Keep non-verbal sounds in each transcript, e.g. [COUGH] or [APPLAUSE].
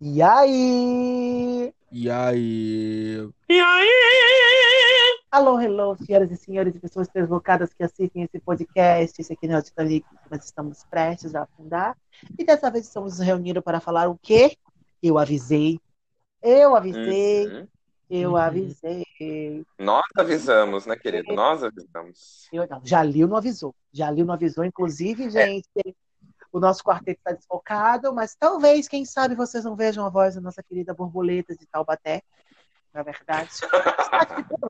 E aí? E aí? E aí? Alô, hello, senhoras e senhores e pessoas deslocadas que assistem esse podcast. Esse aqui é o Titanic, nós estamos prestes a afundar. E dessa vez estamos nos reunindo para falar o quê? Eu avisei. Eu avisei. Uhum. Eu Uhum. avisei. Nós avisamos, né, querido? Nós avisamos. Eu, não, Jalil não avisou. Jalil não avisou. Inclusive, gente, o nosso quarteto está desfocado, mas talvez, quem sabe, vocês não vejam a voz da nossa querida borboleta de Taubaté. Na verdade. [LAUGHS]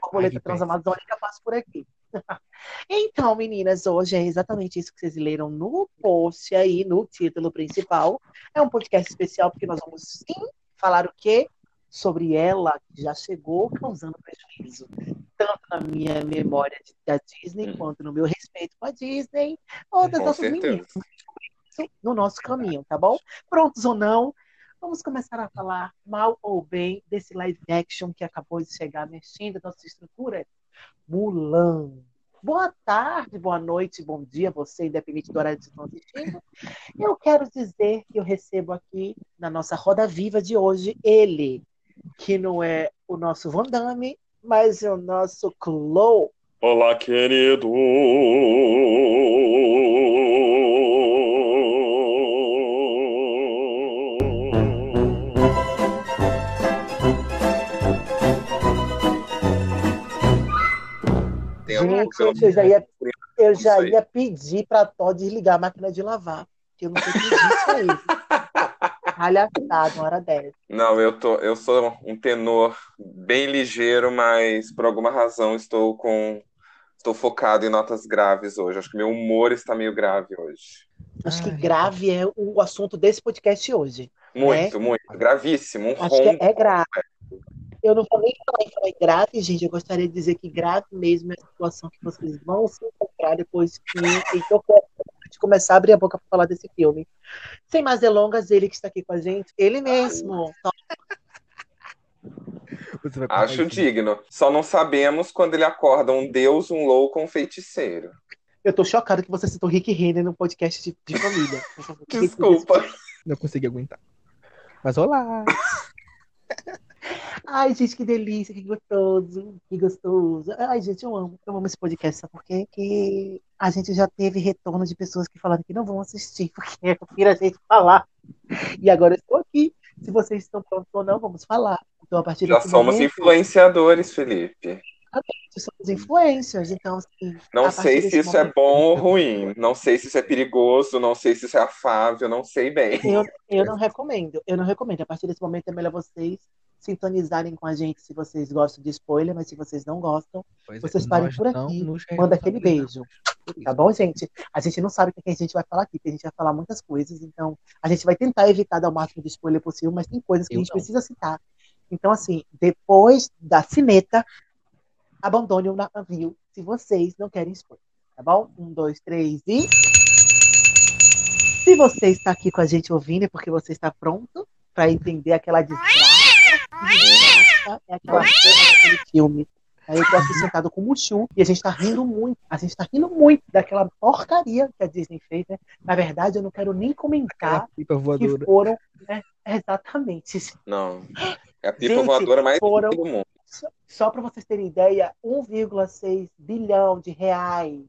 Borboleta Ai, transamazônica passa por aqui. [LAUGHS] Então, meninas, hoje é exatamente isso que vocês leram no post aí, no título principal. É um podcast especial porque nós vamos sim falar o quê? Sobre ela que já chegou causando prejuízo, tanto na minha memória da Disney, Hum. quanto no meu respeito com a Disney, ou das Com nossas certeza. meninas. No nosso caminho, tá bom? Prontos ou não? Vamos começar a falar mal ou bem desse live action que acabou de chegar mexendo nossa estrutura. Mulan. Boa tarde, boa noite, bom dia, você, independente do horário que estão assistindo. Eu quero dizer que eu recebo aqui, na nossa roda viva de hoje, ele, que não é o nosso Van Damme, mas é o nosso Chloe. Olá, querido. Gente, eu já ia, eu já ia pedir para Tó desligar a máquina de lavar, que eu não sei o que isso aí. [LAUGHS] Palhaçada, uma hora dessa. Não, eu tô, eu sou um tenor bem ligeiro, mas por alguma razão estou com, estou focado em notas graves hoje. Acho que meu humor está meio grave hoje. Acho que grave é o assunto desse podcast hoje. Muito, muito, gravíssimo, um Acho que é grave. Eu não vou nem falar em falar grave, gente. Eu gostaria de dizer que grave mesmo é a situação que vocês vão se encontrar depois que então, de começar a abrir a boca para falar desse filme. Sem mais delongas, ele que está aqui com a gente, ele mesmo. [LAUGHS] Acho isso. digno. Só não sabemos quando ele acorda um deus, um louco ou um feiticeiro. Eu tô chocado que você citou Rick Renner no podcast de, de família. [LAUGHS] Desculpa. Não consegui aguentar. Mas olá! [LAUGHS] Ai, gente, que delícia, que gostoso, que gostoso. Ai, gente, eu amo, eu amo esse podcast, sabe por quê? Que a gente já teve retorno de pessoas que falaram que não vão assistir, [LAUGHS] porque prefiro a gente falar. E agora eu estou aqui. Se vocês estão prontos ou não, vamos falar. Então, a partir Já somos momento, influenciadores, Felipe. somos influencers, então, assim, Não sei se isso é momento- bom ou ruim. Não sei se isso é perigoso. Não sei se isso é afável. Não sei bem. Eu, eu [LAUGHS] não recomendo, eu não recomendo. A partir desse momento é melhor vocês sintonizarem com a gente se vocês gostam de spoiler, mas se vocês não gostam, Pois Vocês é, parem por aqui, manda aquele responsabilizamos beijo. Tá bom, gente? A gente não sabe o que a gente vai falar aqui, porque a gente vai falar muitas coisas, então a gente vai tentar evitar dar o máximo de spoiler possível, mas tem coisas que Eu a gente não. precisa citar. Então, assim, depois da cineta, abandone o navio se vocês não querem spoiler, tá bom? Um, dois, três e. Se você está aqui com a gente ouvindo, é porque você está pronto para entender aquela desgraça. É aquela porra daquele filme. Aí eu tô aqui sentado com o Mushu e a gente tá rindo muito. A gente tá rindo muito daquela porcaria que a Disney fez, né? Na verdade, eu não quero nem comentar pipa que foram, né? Exatamente. Não. É a pipa Gente, voadora mais foram- do mundo. Só- Só para vocês terem ideia, 1,6 bilhão de reais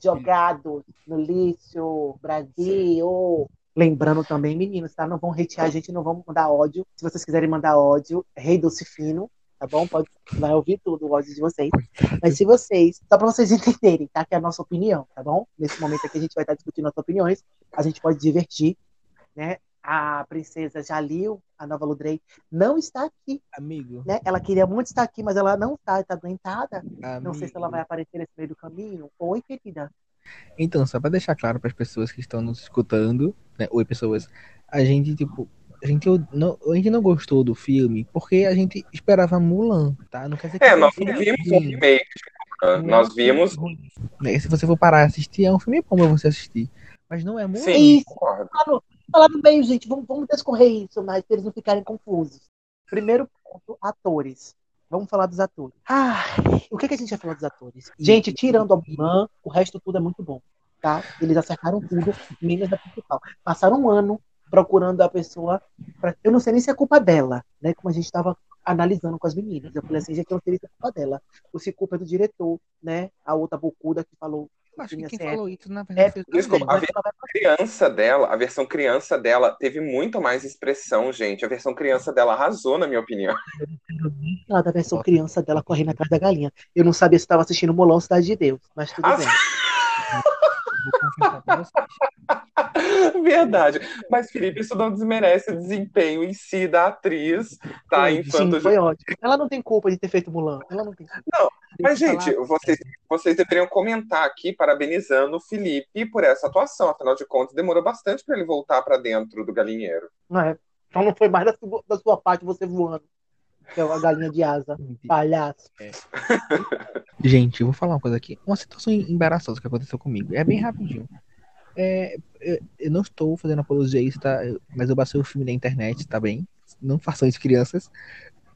jogados no lixo, Brasil. Lembrando também, meninos, tá? Não vão hatear a gente, não vão mandar ódio. Se vocês quiserem mandar ódio, Rei Doce Fino, tá bom? Pode, vai ouvir tudo o ódio de vocês. Mas se vocês, só para vocês [LAUGHS] entenderem, tá? Que é a nossa opinião, tá bom? Nesse momento aqui a gente vai estar discutindo nossas opiniões, a gente pode divertir, né? A princesa Jalil, a nova Ludrey, não está aqui Amigo, né? Ela queria muito estar aqui, mas ela não está, está adoentada. Não sei se ela vai aparecer nesse meio do caminho. Oi, querida. Então, só pra deixar claro para as pessoas que estão nos escutando, né? Oi, pessoas. A gente, tipo, a gente não, a gente não gostou do filme porque a gente esperava Mulan, tá? Não quer dizer que É, nós não filme vimos um ruim. remake. Não é um Nós filme vimos. Né, Se você for parar e assistir, é um filme bom pra você assistir. Mas não é Mulan. Sim, concordo. Falar no meio, gente. Vamos, vamos descorrer isso, mas para eles não ficarem confusos. Primeiro ponto, atores. Vamos falar dos atores. Ah, o que, que a gente vai falar dos atores? Gente, tirando a Mulan, o resto tudo é muito bom. Tá? Eles acertaram tudo, menos a principal. Passaram um ano procurando a pessoa. Pra... Eu não sei nem se é culpa dela, né? Como a gente estava analisando com as meninas. Eu falei assim, gente, eu não sei se é culpa dela. Ou se culpa é do diretor, né? A outra bocuda que falou. Acho que quem falou isso, na é, verdade, foi o Desculpa, a versão criança dela, a versão criança dela teve muito mais expressão, gente. A versão criança dela arrasou, na minha opinião. Ela da versão criança dela correndo atrás da galinha. Eu não sabia se estava assistindo Molão Cidade de Deus, mas tudo Ah, bem. [LAUGHS] Vocês. [LAUGHS] Verdade. Mas, Felipe, isso não desmerece o desempenho em si da atriz, tá? Foi, Enquanto sim, foi ótimo. Ela não tem culpa de ter feito Mulan. Ela não tem culpa. Mas, Tem que gente, falar- vocês, vocês deveriam comentar aqui parabenizando o Felipe por essa atuação. Afinal de contas, demorou bastante para ele voltar para dentro do galinheiro. Não é? Então não foi mais da sua, da sua parte você voando. Que é a galinha de asa. Palhaço. [LAUGHS] Gente, eu vou falar uma coisa aqui. Uma situação embaraçosa que aconteceu comigo. É bem rapidinho. É, eu, não estou fazendo apologia a isso, tá? Mas eu passei o filme na internet, tá bem? Não façam isso, crianças.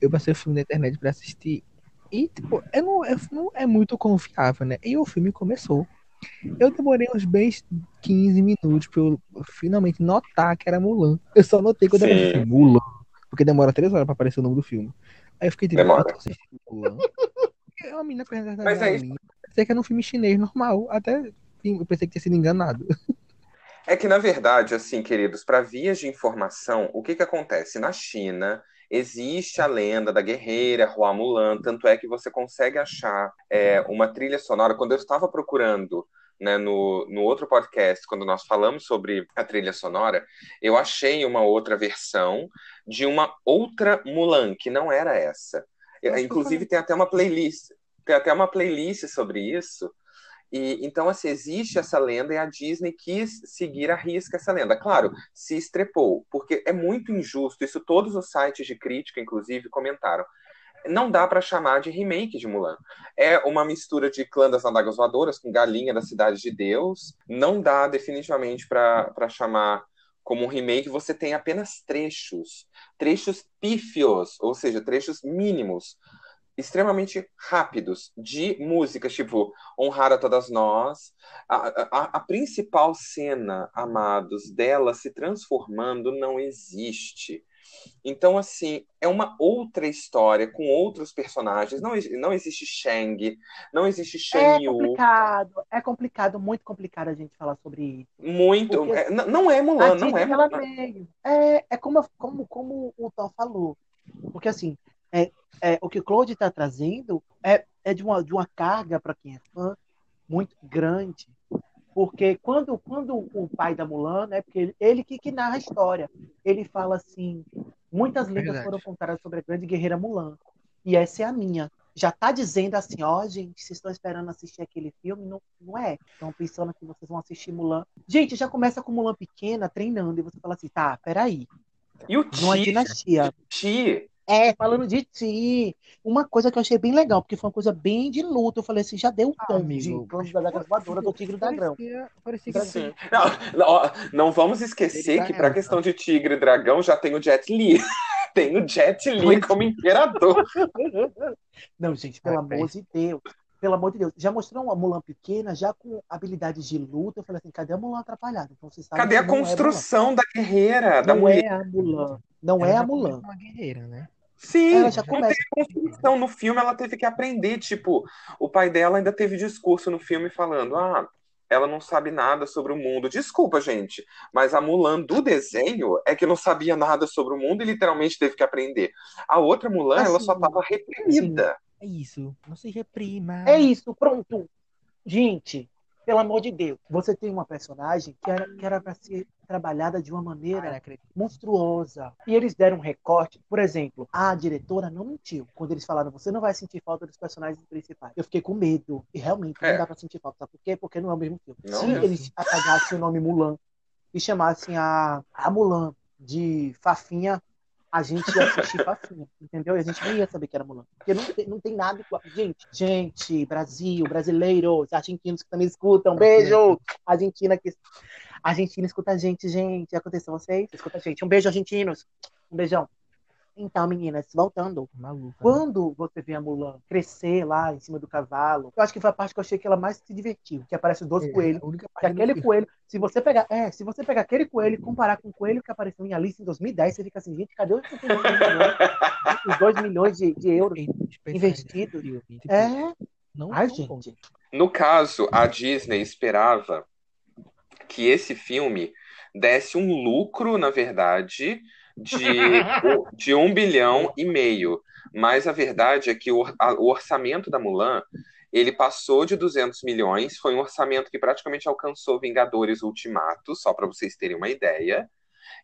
Eu passei o filme na internet pra assistir. E, tipo, é, não, é, não é muito confiável, né? E o filme começou. Eu demorei uns bens 15 minutos pra eu finalmente notar que era Mulan. Eu só notei quando Sim. apareci Mulan. Porque demora 3 horas pra aparecer o nome do filme. Aí eu fiquei tipo, Demora. É uma menina correndo atrás Mas da aí- galinha. Pensei que era um filme chinês normal. Até eu pensei que tinha sido enganado. [LAUGHS] É que, na verdade, assim, queridos, para vias de informação, o que que acontece? Na China, existe a lenda da guerreira Hua Mulan, tanto é que você consegue achar é, uma trilha sonora. Quando eu estava procurando né, no, no outro podcast, quando nós falamos sobre a trilha sonora, eu achei uma outra versão de uma outra Mulan, que não era essa. Eu Inclusive, tem até uma playlist, tem até uma playlist sobre isso. E, então, assim, existe essa lenda e a Disney quis seguir a risca essa lenda. Claro, se estrepou, porque é muito injusto. Isso todos os sites de crítica, inclusive, comentaram. Não dá para chamar de remake de Mulan. É uma mistura de Clã das Adagas Voadoras com Galinha da Cidade de Deus. Não dá definitivamente para chamar como um remake. Você tem apenas trechos, trechos pífios, ou seja, trechos mínimos extremamente rápidos de músicas, tipo Honrar a Todas Nós. A, a, a principal cena, amados, dela se transformando não existe. Então, assim, é uma outra história com outros personagens. Não, não existe Shang, não existe É Shen Yu. complicado, é complicado, muito complicado a gente falar sobre isso. Muito. Porque- é, não- é Mulan, não é Mulan. veio. É, é como, como, como o Thor falou. Porque, assim, é, é, o que o Claude está trazendo é, é de, uma, de uma carga, para quem é fã, muito grande. Porque quando, quando o pai da Mulan, né, porque ele, ele que, que narra a história, ele fala assim: muitas lendas Verdade. foram contadas sobre a grande guerreira Mulan. E essa é a minha. Já tá dizendo assim, ó, gente, vocês estão esperando assistir aquele filme? Não, não é. Estão pensando que vocês vão assistir Mulan. Gente, já começa com Mulan pequena, treinando, e você fala assim, tá, peraí. E o Ti, dinastia. Ti, É, falando de ti. Uma coisa que eu achei bem legal, porque foi uma coisa bem de luta. Eu falei assim, já deu um Ah, tom amigo. de Dagas Voadoras do Tigre do Dragão. Parecia, parecia. Não, não, ó, não vamos esquecer que para a questão de Tigre e Dragão já tem o Jet Li. [LAUGHS] Tem o Jet Li Pois. como imperador. [LAUGHS] Não, gente, pelo Ai, amor de Deus. Pelo amor de Deus. Já mostrou uma Mulan pequena, já com habilidades de luta. Eu falei assim, cadê a Mulan atrapalhada? Então você sabe Cadê a não é construção da guerreira, da Não mulher? é a Mulan. Não ela é a Mulan. uma guerreira, né? Sim, Ela já não começa. tem construção. No filme ela teve que aprender. Tipo, o pai dela ainda teve discurso no filme falando: ah, ela não sabe nada sobre o mundo. Desculpa, gente, mas a Mulan do desenho é que não sabia nada sobre o mundo e literalmente teve que aprender. A outra Mulan, ela Assim, só estava reprimida. É isso. Não se reprima. É isso, pronto. Gente, pelo amor de Deus. Você tem uma personagem que era, que era para ser trabalhada de uma não maneira acredito. monstruosa. E eles deram um recorte. Por exemplo, a diretora não mentiu. Quando eles falaram, você não vai sentir falta dos personagens principais. Eu fiquei com medo. E realmente É. não dá pra sentir falta. Sabe por quê? Porque não é o mesmo filme. Não Se mesmo. eles apagassem o nome Mulan e chamassem a, a Mulan de Fafinha, a gente ia assistir Fafinha, entendeu? E a gente nem ia saber que era Mulan. Porque não tem, não tem nada igual. Gente, gente, Brasil, brasileiros, argentinos que também escutam, beijo! Argentina que. Argentina escuta a gente, gente. Aconteceu vocês? Escuta a gente. Um beijo, argentinos. Um beijão. Então, meninas, voltando. Maluca. né? Quando você vê a Mulan crescer lá em cima do cavalo, eu acho que foi a parte que eu achei que ela mais se divertiu. Que aparece dois É, coelhos. a única Que parte do aquele filme. coelho, se você pegar, é, se você pegar aquele coelho e comparar com o coelho que apareceu em Alice em 2010, você fica assim, gente, cadê os 2 milhões, os 2 milhões de, de euros? Efeitos especiais investido. desse filme, tipo, É, não ai, gente. No caso, a Disney esperava que esse filme desse um lucro, na verdade, de, de um bilhão e meio. Mas a verdade é que o, a- o orçamento da Mulan ele passou de 200 milhões, foi um orçamento que praticamente alcançou Vingadores Ultimato, só para vocês terem uma ideia.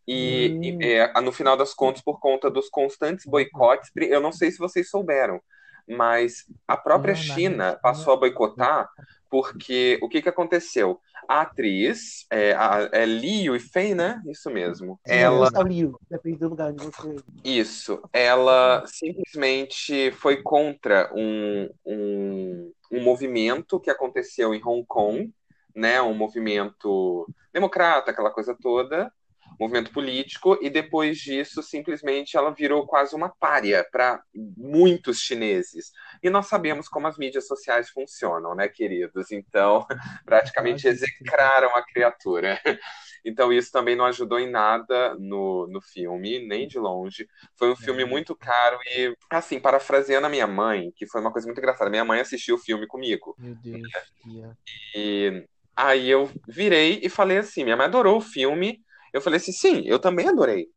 E, Hum. e, é, no final das contas, por conta dos constantes boicotes, eu não sei se vocês souberam, mas a própria China- passou a boicotar porque o que que aconteceu? A atriz, é, a, é Liu Fei, né? Isso mesmo. Ela, Ela... Liu, depende do lugar onde você. isso, ela simplesmente foi contra um, um, um movimento que aconteceu em Hong Kong, né? Um movimento democrata, aquela coisa toda, movimento político, e depois disso, simplesmente ela virou quase uma pária para muitos chineses. E nós sabemos como as mídias sociais funcionam, né, queridos? Então, [LAUGHS] praticamente execraram a criatura. [LAUGHS] Então, isso também não ajudou em nada no, no filme, nem de longe. Foi um filme muito caro e, assim, parafraseando a minha mãe, que foi uma coisa muito engraçada. Minha mãe assistiu o filme comigo. Meu Deus, tia. E aí eu virei e falei assim: minha mãe adorou o filme. Eu falei assim: sim, eu também adorei.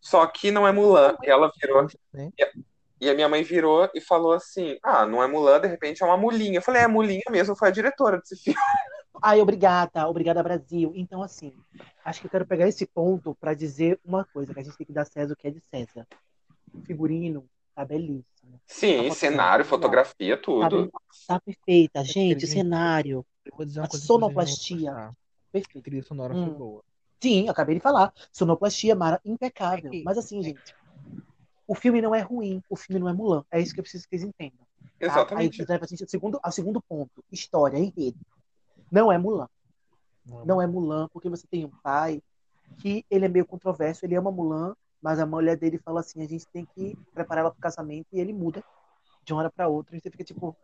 Só que não é Mulan. E ela virou. Né? E a minha mãe virou e falou assim: ah, não é Mulan, de repente é uma mulinha. Eu falei: é, a mulinha mesmo foi a diretora desse filme. [LAUGHS] Ai, obrigada, obrigada, Brasil. Então, assim, acho que eu quero pegar esse ponto para dizer uma coisa, que a gente tem que dar César o que é de César. O figurino tá belíssimo. Sim, A cenário, fotografia. Tá, tudo. bem- tá perfeita, gente, cenário, Eu vou dizer uma A coisa sonoplastia. gostar. A perfeito. trilha sonora Hum. foi boa. Sim, acabei de falar. Sonoplastia mara, impecável. É Mas assim, gente, o filme não é ruim, o filme não é Mulan. É isso que eu preciso que vocês entendam. tá? Aí Exatamente. leva a gente ao segundo, ao segundo ponto. História, enredo. Não é Mulan. Não é Mulan, porque você tem um pai que ele é meio controverso, ele ama Mulan, mas a mulher dele fala assim, a gente tem que preparar ela pro casamento e ele muda de uma hora pra outra e você fica tipo,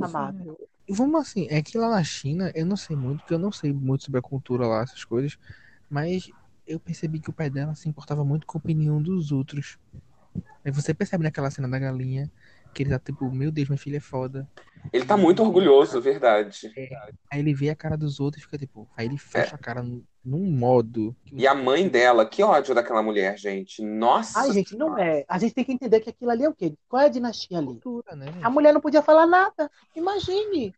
amado. Vamos assim, é que lá na China, eu não sei muito, porque eu não sei muito sobre a cultura lá, essas coisas, mas eu percebi que o pai dela se importava muito com a opinião dos outros. Aí você percebe naquela cena da galinha que ele tá tipo, meu Deus, minha filha é foda. Ele tá muito orgulhoso, verdade. Aí ele vê a cara dos outros e fica tipo, aí ele fecha a cara num, modo. que E a mãe dela, que ódio daquela mulher, gente. Nossa. Ai, gente, não é. A gente tem que entender que aquilo ali é o quê? Qual é a dinastia ali? cultura, né? A mulher não podia falar nada. Imagine.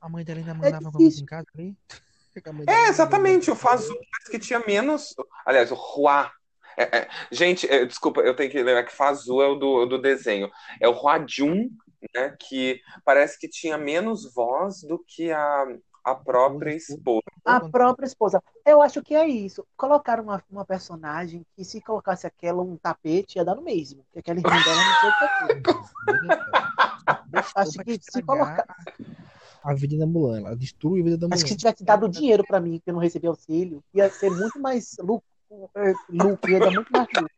A mãe dela ainda mandava alguma difícil. coisa em casa ali. É, mandava exatamente. O. Fazu parece que tinha menos. Aliás, o Hua. É, é, gente, é, desculpa, eu tenho que lembrar que Fazu é o do, do desenho. É o Hua Jun, né? Que parece que tinha menos voz do que a, a própria esposa. A própria esposa. Eu acho que é isso. Colocaram uma, uma personagem que se colocasse aquela um tapete ia dar no mesmo. Porque aquela irmã dela não sei o que é. [LAUGHS] Acho que se estragar A vida da Mulan, ela destruiu a vida da Mulan. Acho que se tivesse dado dinheiro pra mim, que eu não recebi auxílio, ia ser muito mais lucro, eh, lucro ia dar muito mais lucro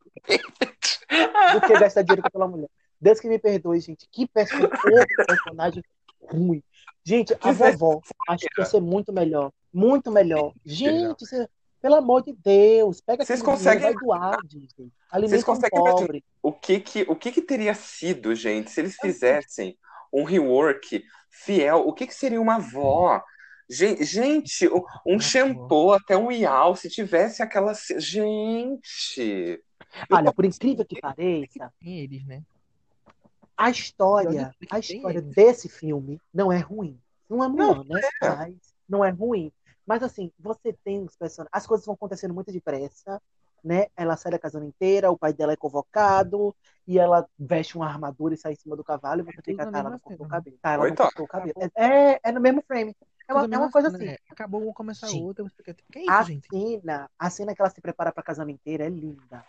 do que gastar dinheiro com aquela mulher. Deus que me perdoe, gente. Que personagem ruim. Gente, a vovó, acho que ia ser muito melhor. Muito melhor. Gente, você- pelo amor de Deus, pega Vocês conseguem- vai doar, gente. Alimenta um conseguem pobre. O que que, o que que teria sido, gente, se eles fizessem um rework fiel? O que que seria uma avó? Gen- Gente, um- shampoo, até um iau, se tivesse aquela. Gente! Olha, por incrível que pareça, Tem eles, né? a história, a história desse filme não é ruim. Não é Não, Mulan, né? Mas não é ruim. Mas assim, você tem os personagens. As coisas vão acontecendo muito depressa, né? Ela sai da casona inteira, o pai dela é convocado, e ela veste uma armadura e sai em cima do cavalo, e você tudo fica, na tá, ela não cortou o cabelo. Tá, ela Oi, não Tó. cortou o cabelo. É, é no mesmo frame. É uma, é uma coisa cena, assim. né? Acabou uma, começa a Sim. outra, você fica tipo, que é isso, A gente? cena, a cena que ela se prepara pra casamenteira é linda.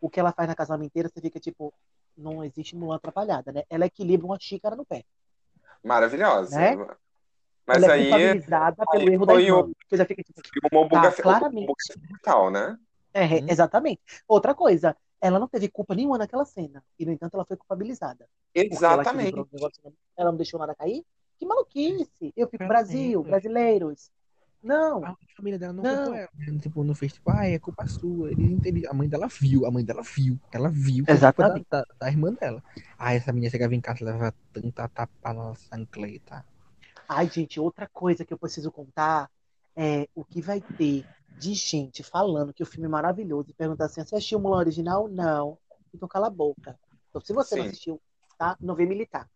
O que ela faz na casamenteira, você fica tipo, não existe Mulan atrapalhada, né? Ela equilibra uma xícara no pé. Maravilhosa. Né? Mas ela é aí culpabilizada pelo aí erro da irmã. o- Você já fica tipo, uma buga Tá, claramente. brutal, né? é, Hum. exatamente. Outra coisa, ela não teve culpa nenhuma naquela cena. E, no entanto, ela foi culpabilizada. Ela Exatamente. o negócio, ela não deixou nada cair. Que maluquice! Eu fico. Brasil, brasileiros. Não, A família dela não, Não. culpou ela. né? Tipo, não fez tipo, ah, é culpa sua. A mãe dela viu, a mãe dela viu. Ela viu. é Exatamente. Da, da, da irmã dela. Ah, essa menina chegava em casa e leva tanta tapa na sancleta. Ai, gente, outra coisa que eu preciso contar é o que vai ter de gente falando que o filme é maravilhoso e perguntar assim: você assistiu o Mulan original? Não. Então cala a boca. Então, se você não Sim. assistiu, tá? Não vem militar.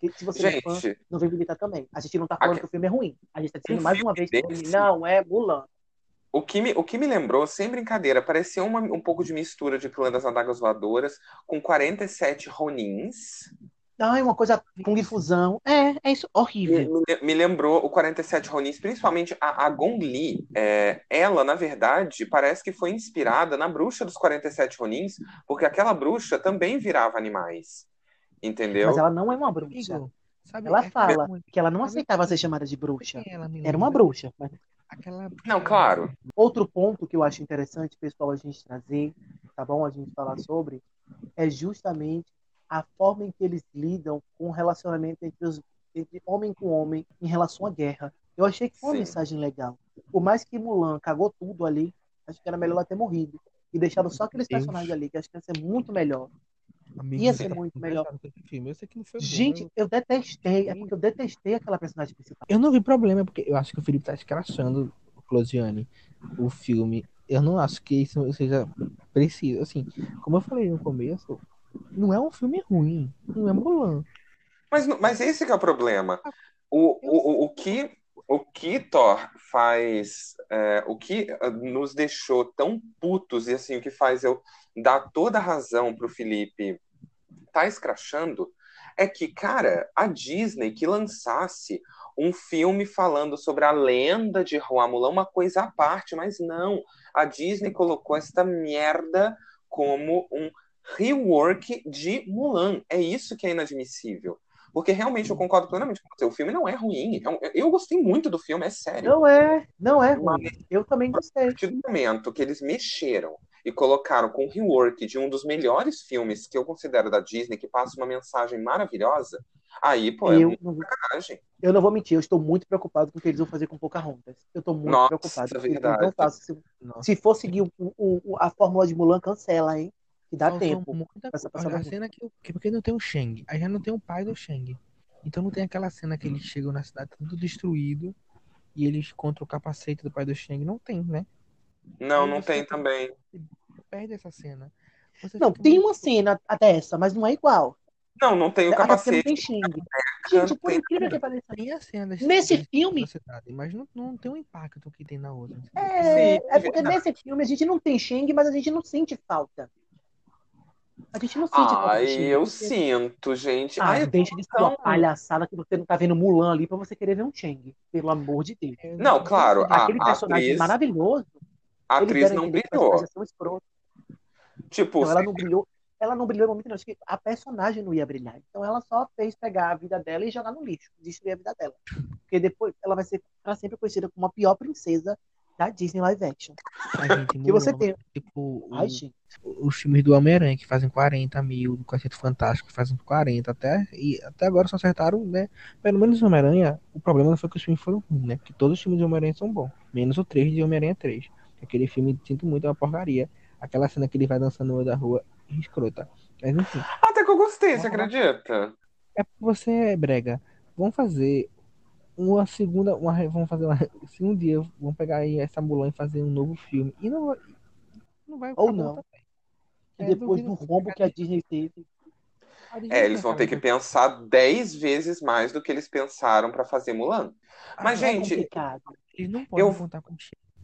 Porque se você não é fã, Gente, não vem militar também. A gente não tá falando Aqui- que o filme é ruim. A gente tá dizendo Um mais uma vez que o filme desse- não é Mulan. o que me, o que me lembrou, sem brincadeira, parecia uma- um pouco de mistura de Clã das Adagas Voadoras com 47 Ronins. Ai, uma coisa Kung Fusão. É, é isso. Horrível. me- me lembrou o 47 Ronins, principalmente a, a Gong Li. É, ela, na verdade, parece que foi inspirada na bruxa dos 47 Ronins, porque aquela bruxa também virava animais. Entendeu? Mas ela não é uma bruxa. Sabe? Ela é- fala é- que ela não aceitava ser chamada de bruxa. Era uma bruxa. Mas Aquela. Não, claro. Outro ponto que eu acho interessante, pessoal, a gente trazer, tá bom? A gente falar sobre, é justamente a forma em que eles lidam com o relacionamento entre, os, entre homem com homem em relação à guerra. Eu achei que foi uma Sim. mensagem legal. Por mais que Mulan cagou tudo ali, acho que era melhor ela ter morrido. E deixado só aqueles Deus. personagens ali, que acho que ia ser muito melhor. Amigo, Ia ser muito melhor. filme. Eu bom, Gente, eu- eu detestei. É porque eu detestei aquela personagem principal. Eu não vi problema, porque eu acho que o Felipe tá escrachando o Closiane, o filme. Eu não acho que isso seja preciso. Assim, como eu falei no começo, não é um filme ruim. Não é Mulan. Mas, mas esse que é o problema. O, o, o, que o que Thor faz, é, o que ah, nos deixou tão putos e assim o que faz eu dar toda a razão pro Felipe tá escrachando é que, cara, a Disney que lançasse um filme falando sobre a lenda de Rua Mulan, uma coisa à parte, mas não. A Disney colocou esta merda como um rework de Mulan. É isso que é inadmissível. Porque realmente eu concordo plenamente com você. O filme não é ruim. É Eu gostei muito do filme, é sério. Não é, não é Mas- ruim. Eu também A gostei. partir do momento que eles mexeram e colocaram com o rework de um dos melhores filmes que eu considero da Disney, que passa uma mensagem maravilhosa, aí, pô, é Eu muito não, sacanagem. eu não vou mentir, eu estou muito preocupado com o que eles vão fazer com Pocahontas. Eu estou muito Nossa, preocupado. verdade. não fazem- se, Nossa, se for seguir o- o- a fórmula de Mulan, cancela, hein? Que dá faltou tempo. muita Essa coisa. passada Olha, a cena que, que porque não tem o Shang. Aí já não tem o pai do Shang. Então não tem aquela cena que eles chegam na cidade tudo destruído e eles contra o capacete do pai do Shang. Não tem, né? Não, não tem também. Perde essa cena. Você Não, tem muito- uma cena dessa, mas não é igual. Não, não tem o porque não capacete. tem Xing. Gente, por tem incrível que pareça. Tem a cena Nesse filme- da cidade, mas não, não tem o impacto que tem na outra. É, Sim, é porque verdade. nesse filme a gente não tem Xing, mas a gente não sente falta. A gente não sente Xing. eu porque- sinto, gente. Ah, Ai, deixa de ser uma palhaçada que você não tá vendo Mulan ali pra você querer ver um Cheng. Pelo amor de Deus. Não, claro, a, Aquele a personagem atriz, maravilhoso. a atriz a não brilhou. Tipo, Então, ela não brilhou. Ela não brilhou no momento, não. Acho que a personagem não ia brilhar. Então ela só fez pegar a vida dela e jogar no lixo, destruir a vida dela. Porque depois ela vai ser pra sempre conhecida como a pior princesa da Disney Live Action. A gente Que você tem. Tipo, o- Ai, gente. os filmes do Homem-Aranha que fazem 40 mil, do Quarteto Fantástico que fazem 40, até, e até agora só acertaram, né? Pelo menos o Homem-Aranha, o problema não foi que os filmes foram ruins, né? Porque todos os filmes de Homem-Aranha são bons, menos o 3 de Homem-Aranha 3. Aquele filme, sinto muito, é uma porcaria. Aquela cena que ele vai dançando no meio da rua, é escrota. Mas enfim, até que eu gostei, você acredita? é porque você é brega. Vamos fazer uma segunda, uma, vamos fazer uma, se um dia vamos pegar aí essa Mulan e fazer um novo filme. E não vai, não vai Ou não. E É, depois do rombo que a Disney teve. A Disney É, eles vão ter que pensar 10 vezes mais do que eles pensaram pra fazer Mulan. Mas, Ah, É gente, complicado. Eles não podem Eu- contar com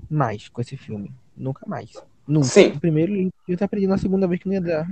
mais com esse filme. Nunca mais. Nunca. Sim. Primeiro eu tá aprendendo na segunda vez que não ia dar.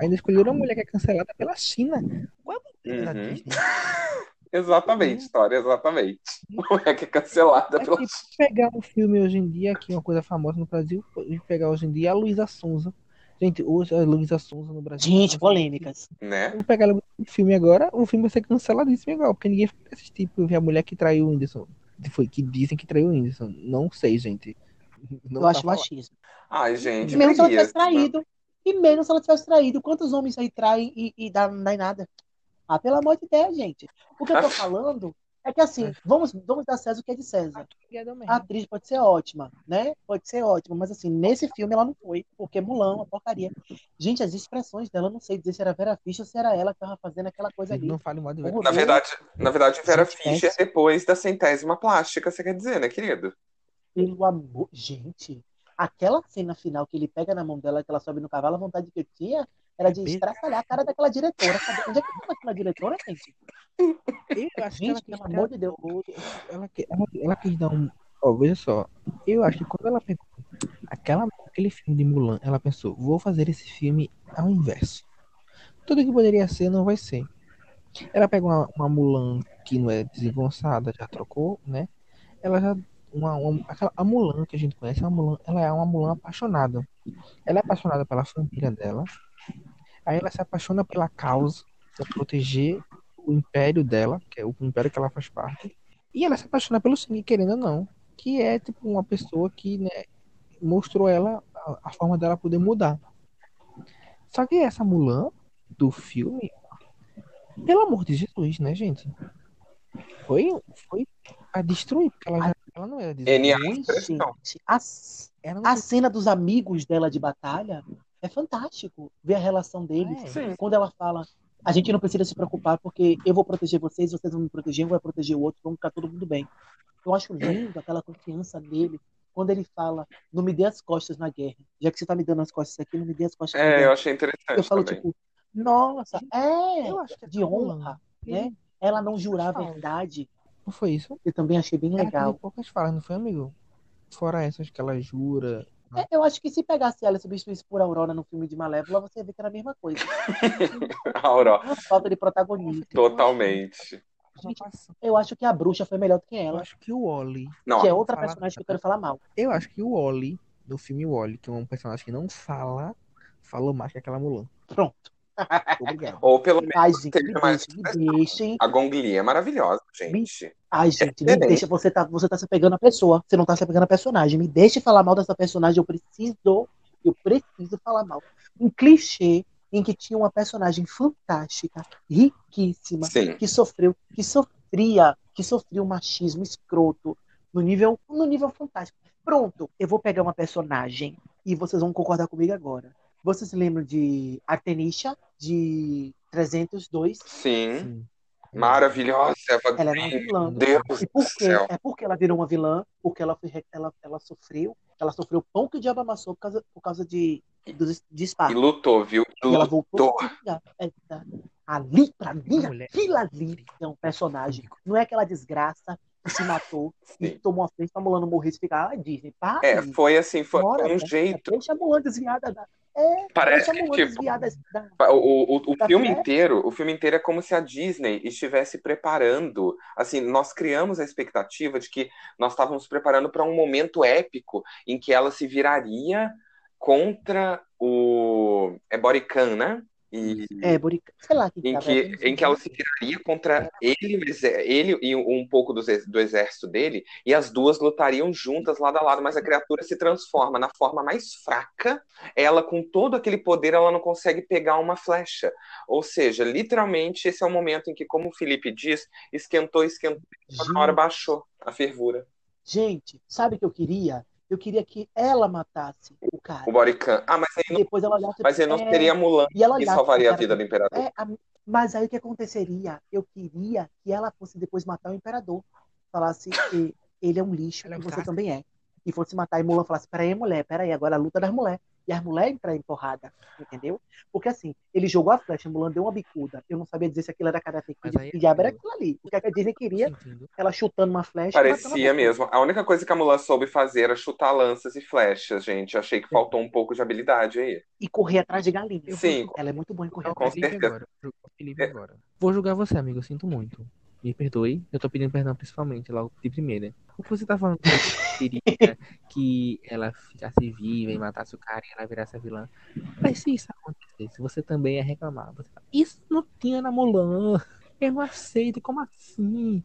Ainda escolheram uma mulher que é cancelada pela China. Qual é a mulher da Uhum. Disney? [LAUGHS] exatamente, história, exatamente. [LAUGHS] Não é que é cancelada É pela. tipo [LAUGHS] pegar um filme hoje em dia, que é uma coisa famosa no Brasil, e pegar hoje em dia a Luísa Sonza. Gente, hoje a Luísa Sonza no Brasil. Gente, polêmicas. Né? Vamos pegar no filme agora, o filme vai ser canceladíssimo igual, porque ninguém vai assistir pra ver a mulher que traiu o Whindersson. Foi que dizem que traiu o Whindersson. Não sei, gente. [LAUGHS] Não eu tá acho falando. machismo. Ai, gente, Mesmo se ela tivesse traído. E menos se ela tivesse traído. Quantos homens aí traem e, e dá, não dá em nada? Ah, pelo amor de Deus, gente. O que eu tô [LAUGHS] falando é que assim, vamos, vamos dar César o que é de César. A atriz pode ser ótima, né? Pode ser ótima, mas assim, nesse filme ela não foi, porque Mulan, uma porcaria. Gente, as expressões dela, eu não sei dizer se era Vera Fischer ou se era ela que tava fazendo aquela coisa ali. Não fale mal de Vera. Na verdade, na verdade Vera Gente, Fischer péssimo. depois da centésima plástica, você quer dizer, né, querido? Pelo amor. Gente, aquela cena final que ele pega na mão dela, que ela sobe no cavalo, a vontade que eu tinha era de estraçalhar a cara daquela diretora. Cadê- Onde é que tava aquela diretora, gente? Eu acho que Gente, ela quis pelo amor de Deus. ela, que- ela, ela quis dar um. Ó, veja só. Eu acho que quando ela pegou aquela, aquele filme de Mulan, ela pensou: vou fazer esse filme ao inverso. Tudo que poderia ser não vai ser. Ela pegou uma, uma Mulan que não é desengonçada, já trocou, né? Ela já. Uma, uma- aquela, a Mulan que a gente conhece, a Mulan, ela é uma Mulan apaixonada. Ela é apaixonada pela família dela. Aí ela se apaixona pela causa, para proteger o império dela, que é o império que ela faz parte. E ela se apaixona pelo sangue, querendo ou não. Que é tipo uma pessoa que né, mostrou ela a, a forma dela poder mudar. Só que essa Mulan do filme, pelo amor de Jesus, né, gente? Foi, foi a destruir, porque ela, já, ela não era gente, a, Ela não a cena dos amigos dela de batalha é fantástico. Ver a relação deles. É. Quando ela fala, a gente não precisa se preocupar porque eu vou proteger vocês, vocês vão me proteger, um vai proteger o outro, vamos ficar todo mundo bem. Eu acho lindo aquela confiança dele. Quando ele fala, não me dê as costas na guerra. Já que você tá me dando as costas aqui, não me dê as costas na É, eu guerra. achei interessante Eu falo, também. tipo, nossa, é, Eu acho que de honra, né? Ela não jurar a verdade. Não foi isso? Eu também achei bem legal. poucas falas, não foi, amigo? Fora essas que ela jura. É, eu acho que se pegasse ela e substituísse por Aurora no filme de Malévola, você ia ver que era a mesma coisa. [LAUGHS] Aurora, Uma falta de protagonismo. totalmente. Gente, Eu acho que a bruxa foi melhor do que Eu ela, acho que o Wally. Não, que é outra fala- personagem que eu quero falar mal. Eu acho que o Wally, no filme Wally, que é um personagem que não fala, falou mais que aquela Mulan. Pronto. Obrigado. ou pelo menos Ai, gente, me mais me deixem. A Gongli é maravilhosa, gente. Ai, gente, me Excelente. deixa. Você tá, você tá se pegando a pessoa. Você não tá se pegando a personagem. Me deixe falar mal dessa personagem. Eu preciso, eu preciso falar mal. Um clichê em que tinha uma personagem fantástica, riquíssima, Sim. que sofreu, que sofria, que sofria um machismo escroto no nível, no nível fantástico. Pronto, eu vou pegar uma personagem e vocês vão concordar comigo agora. Vocês se lembram de Artenisha de 302? Sim. Sim. Maravilhosa, Eva Ela era uma vilã. Deus E por quê? céu. É porque ela virou uma vilã, porque ela, foi, ela, ela sofreu, ela sofreu pão que o diabo amassou por causa, por causa de, dos E disparos. lutou, viu? E ela voltou Lutou. vingar. Essa- Ali, pra mim, aquilo ali é um personagem. Não é aquela desgraça que se matou [LAUGHS] e Sim. tomou a frente pra Mulan não morrer e ficar, ah, Disney, para. É, foi assim, foi Bora, um né? jeito. Deixa a Mulan desviada da. É, Parece que, tipo, da. O, o, o filme inteiro, o filme inteiro é como se a Disney estivesse preparando, assim, nós criamos a expectativa de que nós estávamos preparando para um momento épico em que ela se viraria contra o é Borican, né? E É, Borica. Sei lá que em tava- que, em que ela se viraria contra ele, exé- ele e um pouco do, do exército dele, e as duas lutariam juntas lado a lado, mas a criatura se transforma na forma mais fraca. Ela, com todo aquele poder, ela não consegue pegar uma flecha. Ou seja, literalmente, esse é o momento em que, como o Felipe diz, esquentou, esquentou, e na hora baixou a fervura. Gente, sabe o que eu queria? Eu queria que ela matasse o cara. O Borican. Ah, mas aí não, depois ela olhasse. mas aí não é, seria a Mulan E ela que olhasse salvaria a vida do imperador. É, a- mas aí o que aconteceria? Eu queria que ela fosse depois matar o imperador. Falasse que ele é um lixo Ela é um você também é. E fosse matar e Mulan falasse: peraí, mulher, peraí, agora a luta das mulheres. E as mulheres entrar em porrada, entendeu? Porque assim, ele jogou a flecha, a Mulan deu uma bicuda. Eu não sabia dizer se aquilo era Karate Kid, aí- que diabo era aquilo ali. O que a Disney queria, ela chutando uma flecha. Parecia mesmo. A única coisa que a Mulan soube fazer era chutar lanças e flechas, gente. Achei que faltou um pouco de habilidade aí. E correr atrás de galinha. Sim. Ela é muito boa em correr atrás de agora. Vou julgar você, amigo. Eu sinto muito. Me perdoe. Eu tô pedindo perdão principalmente logo de primeira. O que você tá falando [LAUGHS] que que ela ficasse viva e matasse o cara e ela virasse a vilã. Mas se isso acontecesse, você também ia reclamar. Você fala, isso não tinha na Mulan. Eu não aceito. Como assim?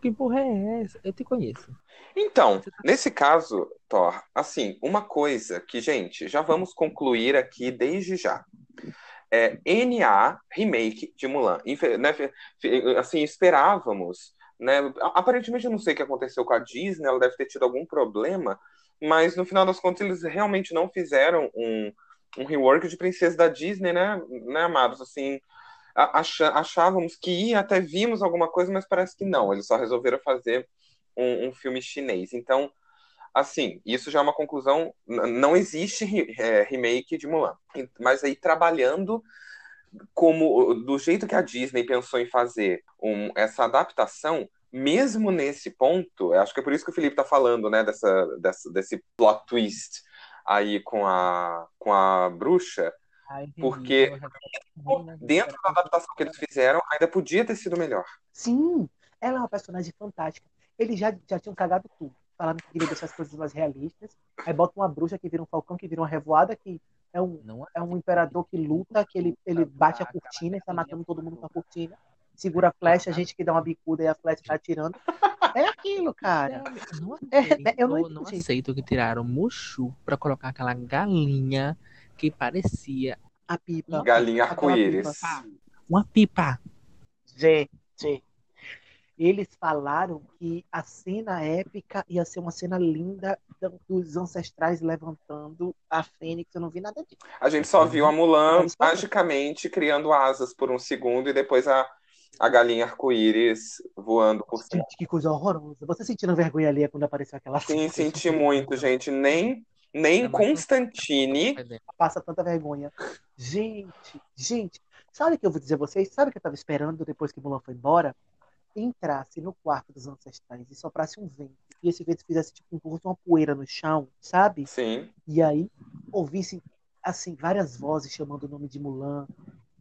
Que porra é essa? Eu te conheço. Então, nesse caso, Thor, assim, uma coisa que, gente, já vamos concluir aqui desde já. É, NA remake de Mulan. Né, assim, esperávamos, né? Aparentemente eu não sei o que aconteceu com a Disney, ela deve ter tido algum problema, mas no final das contas eles realmente não fizeram um, um rework de Princesa da Disney, né, né amados? Assim, achávamos que ia, até vimos alguma coisa, mas parece que não. Eles só resolveram fazer um, um filme chinês. Então, assim, isso já é uma conclusão. Não existe é, remake de Mulan. Mas aí, trabalhando como do jeito que a Disney pensou em fazer um, essa adaptação, mesmo nesse ponto, acho que é por isso que o Felipe está falando, né, dessa, dessa, desse plot twist aí com a, com a bruxa, porque dentro da adaptação que eles fizeram, ainda podia ter sido melhor. Sim, ela é uma personagem fantástica. Eles já, já tinham cagado tudo, falando que queria deixar as coisas mais realistas. Aí bota uma bruxa que vira um falcão, que vira uma revoada, que é um, é um imperador que luta, que ele, ele bate a cortina e tá matando todo mundo com a cortina. Segura a flecha, a gente que dá uma bicuda e a flecha tá atirando. É aquilo, cara. Não, é, eu não, não aceito que tiraram Mushu pra colocar aquela galinha que parecia a pipa. Galinha arco-íris. Uma pipa. Gente, eles falaram que a cena épica ia ser uma cena linda dos ancestrais levantando a Fênix. Eu não vi nada disso. A gente só viu a Mulan magicamente criando asas por um segundo e depois a, a galinha arco-íris voando por cima. Gente, que coisa horrorosa. Você sentindo vergonha ali quando apareceu aquela Sim, senti muito, gente. Nem nem Constantine passa tanta vergonha. Gente, gente, sabe o que eu vou dizer a vocês? Sabe o que eu tava esperando depois que Mulan foi embora? Entrasse no quarto dos ancestrais e soprasse um vento. E esse vento fizesse tipo uma poeira no chão, sabe? Sim. E aí ouvisse assim várias vozes chamando o nome de Mulan,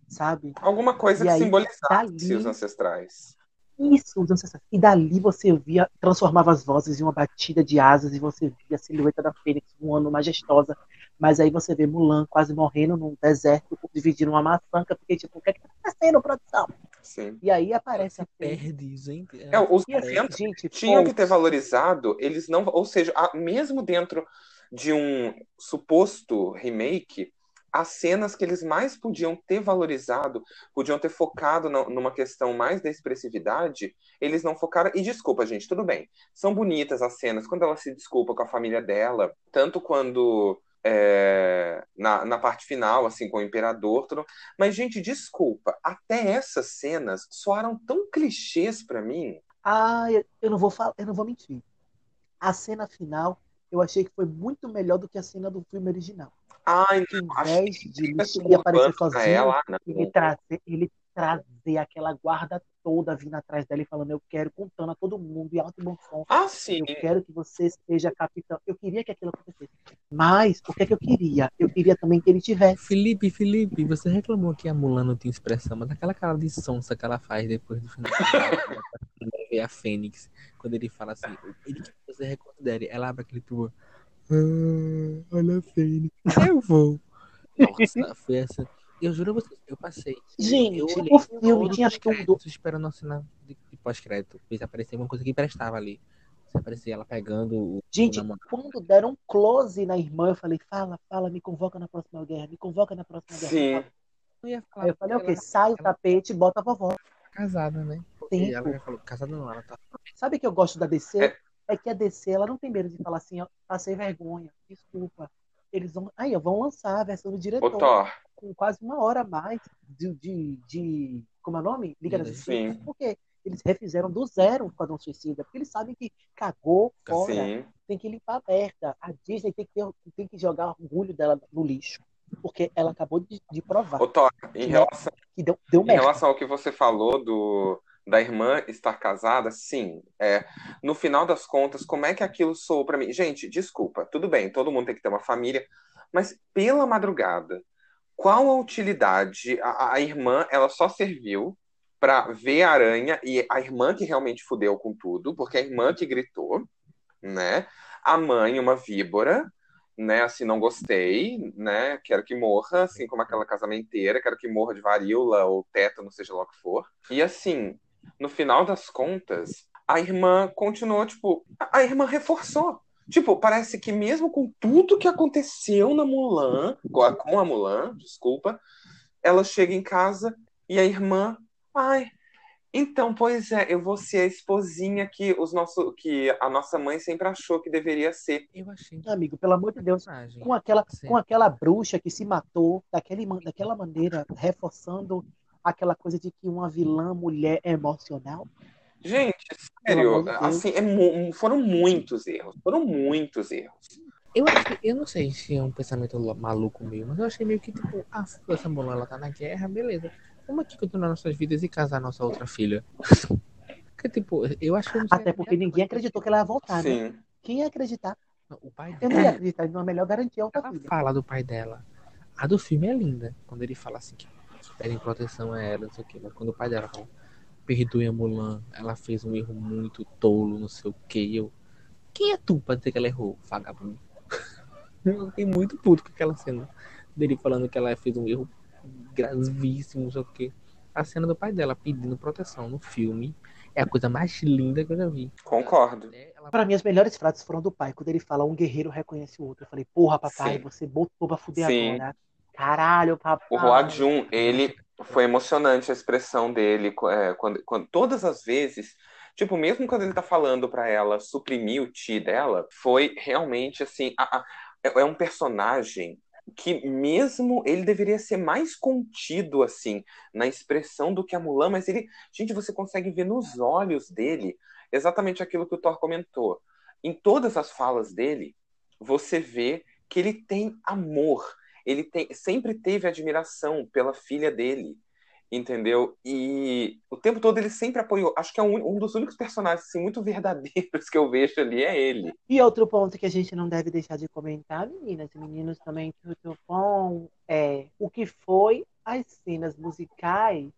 sabe? Alguma coisa e que aí, simbolizasse dali, os ancestrais. Isso, os ancestrais. E dali você via, transformava as vozes em uma batida de asas e você via a silhueta da Fênix voando majestosa. Mas aí você vê Mulan quase morrendo num deserto, dividindo uma maçanca, porque, tipo, o que é que tá acontecendo, produção? Sim. E aí aparece a perde, gente. É, os eventos assim, gente, tinham que ter valorizado, eles não. Ou seja, mesmo dentro de um suposto remake, as cenas que eles mais podiam ter valorizado, podiam ter focado numa questão mais da expressividade, eles não focaram. E desculpa, gente, tudo bem. São bonitas as cenas quando ela se desculpa com a família dela, tanto quando é, na, na parte final, assim, com o imperador, tudo. Mas, gente, desculpa, até essas cenas soaram tão clichês para mim. Ah, eu não vou falar, eu não vou mentir. A cena final eu achei que foi muito melhor do que a cena do filme original. Ah, então, em vez de ele aparecer sozinho, ela, ele, trazer, ele trazer aquela guarda toda vindo atrás dela e falando, eu quero, contando a todo mundo em alto e bom som. Ah, sim. Eu quero que você seja capitão. Eu queria que aquilo acontecesse. Mas, o que é que eu queria? Eu queria também que ele tivesse. Felipe, Felipe, você reclamou que a Mulan não tinha expressão, mas aquela cara de sonsa que ela faz depois do final [LAUGHS] ver a Fênix, quando ele fala assim, ele que você reconsidere, ela abre aquele tubo. Ah, olha a Fênix. Eu vou. Nossa, foi essa. Eu juro a vocês, eu passei. Gente, eu olhei o filme tinha acho que um do... esperando a cena de, de pós-crédito. Fez aparecer uma coisa que prestava ali. Se aparecia ela pegando o. Gente, o quando deram um close na irmã, eu falei, fala, fala, me convoca na próxima guerra, me convoca na próxima guerra. Sim. Eu, ia falar, eu falei, o quê? Sai o tapete e bota a vovó. Casada, né? Tempo. ela já falou, casada não, ela tá. Sabe que eu gosto da DC? É. é que a DC, ela não tem medo de falar assim, ó, passei vergonha, desculpa eles vão. Aí, vão lançar a versão do diretor. Thor. Com quase uma hora a mais de. de, de como é o nome? Liga da Justiça. Porque eles refizeram do zero o Esquadrão Suicida. Porque eles sabem que cagou fora. Sim. Tem que limpar a merda. A Disney tem que, ter, tem que jogar orgulho dela no lixo. Porque ela acabou de, de provar. Ô, em, relação, que deu, deu em relação ao que você falou do, da irmã estar casada, sim. É, no final das contas, como é que aquilo soou para mim? Gente, desculpa, tudo bem, todo mundo tem que ter uma família, mas pela madrugada, qual a utilidade? A, a irmã, ela só serviu para ver a aranha e a irmã que realmente fudeu com tudo, porque a irmã que gritou, né? A mãe, uma víbora, né? Assim, não gostei, né? Quero que morra, assim como aquela casamenteira, quero que morra de varíola ou tétano, seja lá o que for. E assim, no final das contas, a irmã continuou, tipo, a, a irmã reforçou. Tipo, parece que mesmo com tudo que aconteceu na Mulan, com a, Mulan, desculpa, ela chega em casa e a irmã, ai, então, pois é, eu vou ser a esposinha que, os nosso, que a nossa mãe sempre achou que deveria ser. Eu achei. Amigo, pelo amor de Deus, com aquela, Sim. com aquela bruxa que se matou daquele, man- daquela maneira, reforçando aquela coisa de que uma vilã mulher é emocional. Gente, sério, assim, é foram muitos erros. Foram muitos erros. Eu acho que, eu não sei se é um pensamento maluco meu, mas eu achei meio que tipo, ah, essa Mulan ela tá na guerra, beleza. Vamos aqui continuar nossas vidas e casar nossa outra filha. [LAUGHS] Porque, tipo, eu acho que Até porque ninguém acreditou que ela ia voltar, né? Sim. Quem ia acreditar? O pai Eu não ia acreditar, então é melhor garantir a outra filha. fala do pai dela. A do filme é linda. Quando ele fala assim que pedem proteção a ela, não sei o quê. Mas quando o pai dela fala, perdoe a Mulan, ela fez um erro muito tolo, não sei o quê. Eu, quem é tu pra dizer que ela errou, vagabundo? [LAUGHS] Eu fiquei muito puto com aquela cena dele falando que ela fez um erro gravíssimo, não sei o quê. A cena do pai dela pedindo proteção no filme é a coisa mais linda que eu já vi. Concordo. É, Ela Pra mim, as melhores frases foram do pai, quando ele fala um guerreiro reconhece o outro. Eu falei, porra, papai, Sim. você botou pra fuder Sim. agora. Caralho, papai. O Roa Jun, ele foi emocionante a expressão dele é, quando, quando todas as vezes, tipo, mesmo quando ele tá falando pra ela suprimir o ti dela, foi realmente assim, a- a- é é um personagem que mesmo ele deveria ser mais contido assim na expressão do que a Mulan, mas ele, gente, você consegue ver nos olhos dele exatamente aquilo que o Thor comentou. Em todas as falas dele, você vê que ele tem amor ele tem, sempre teve admiração pela filha dele, entendeu? E o tempo todo ele sempre apoiou. Acho que é um, um dos únicos personagens assim, muito [LAUGHS] verdadeiros que eu vejo ali é ele. E outro ponto que a gente não deve deixar de comentar, meninas e meninos também, muito bom, é o que foi as cenas musicais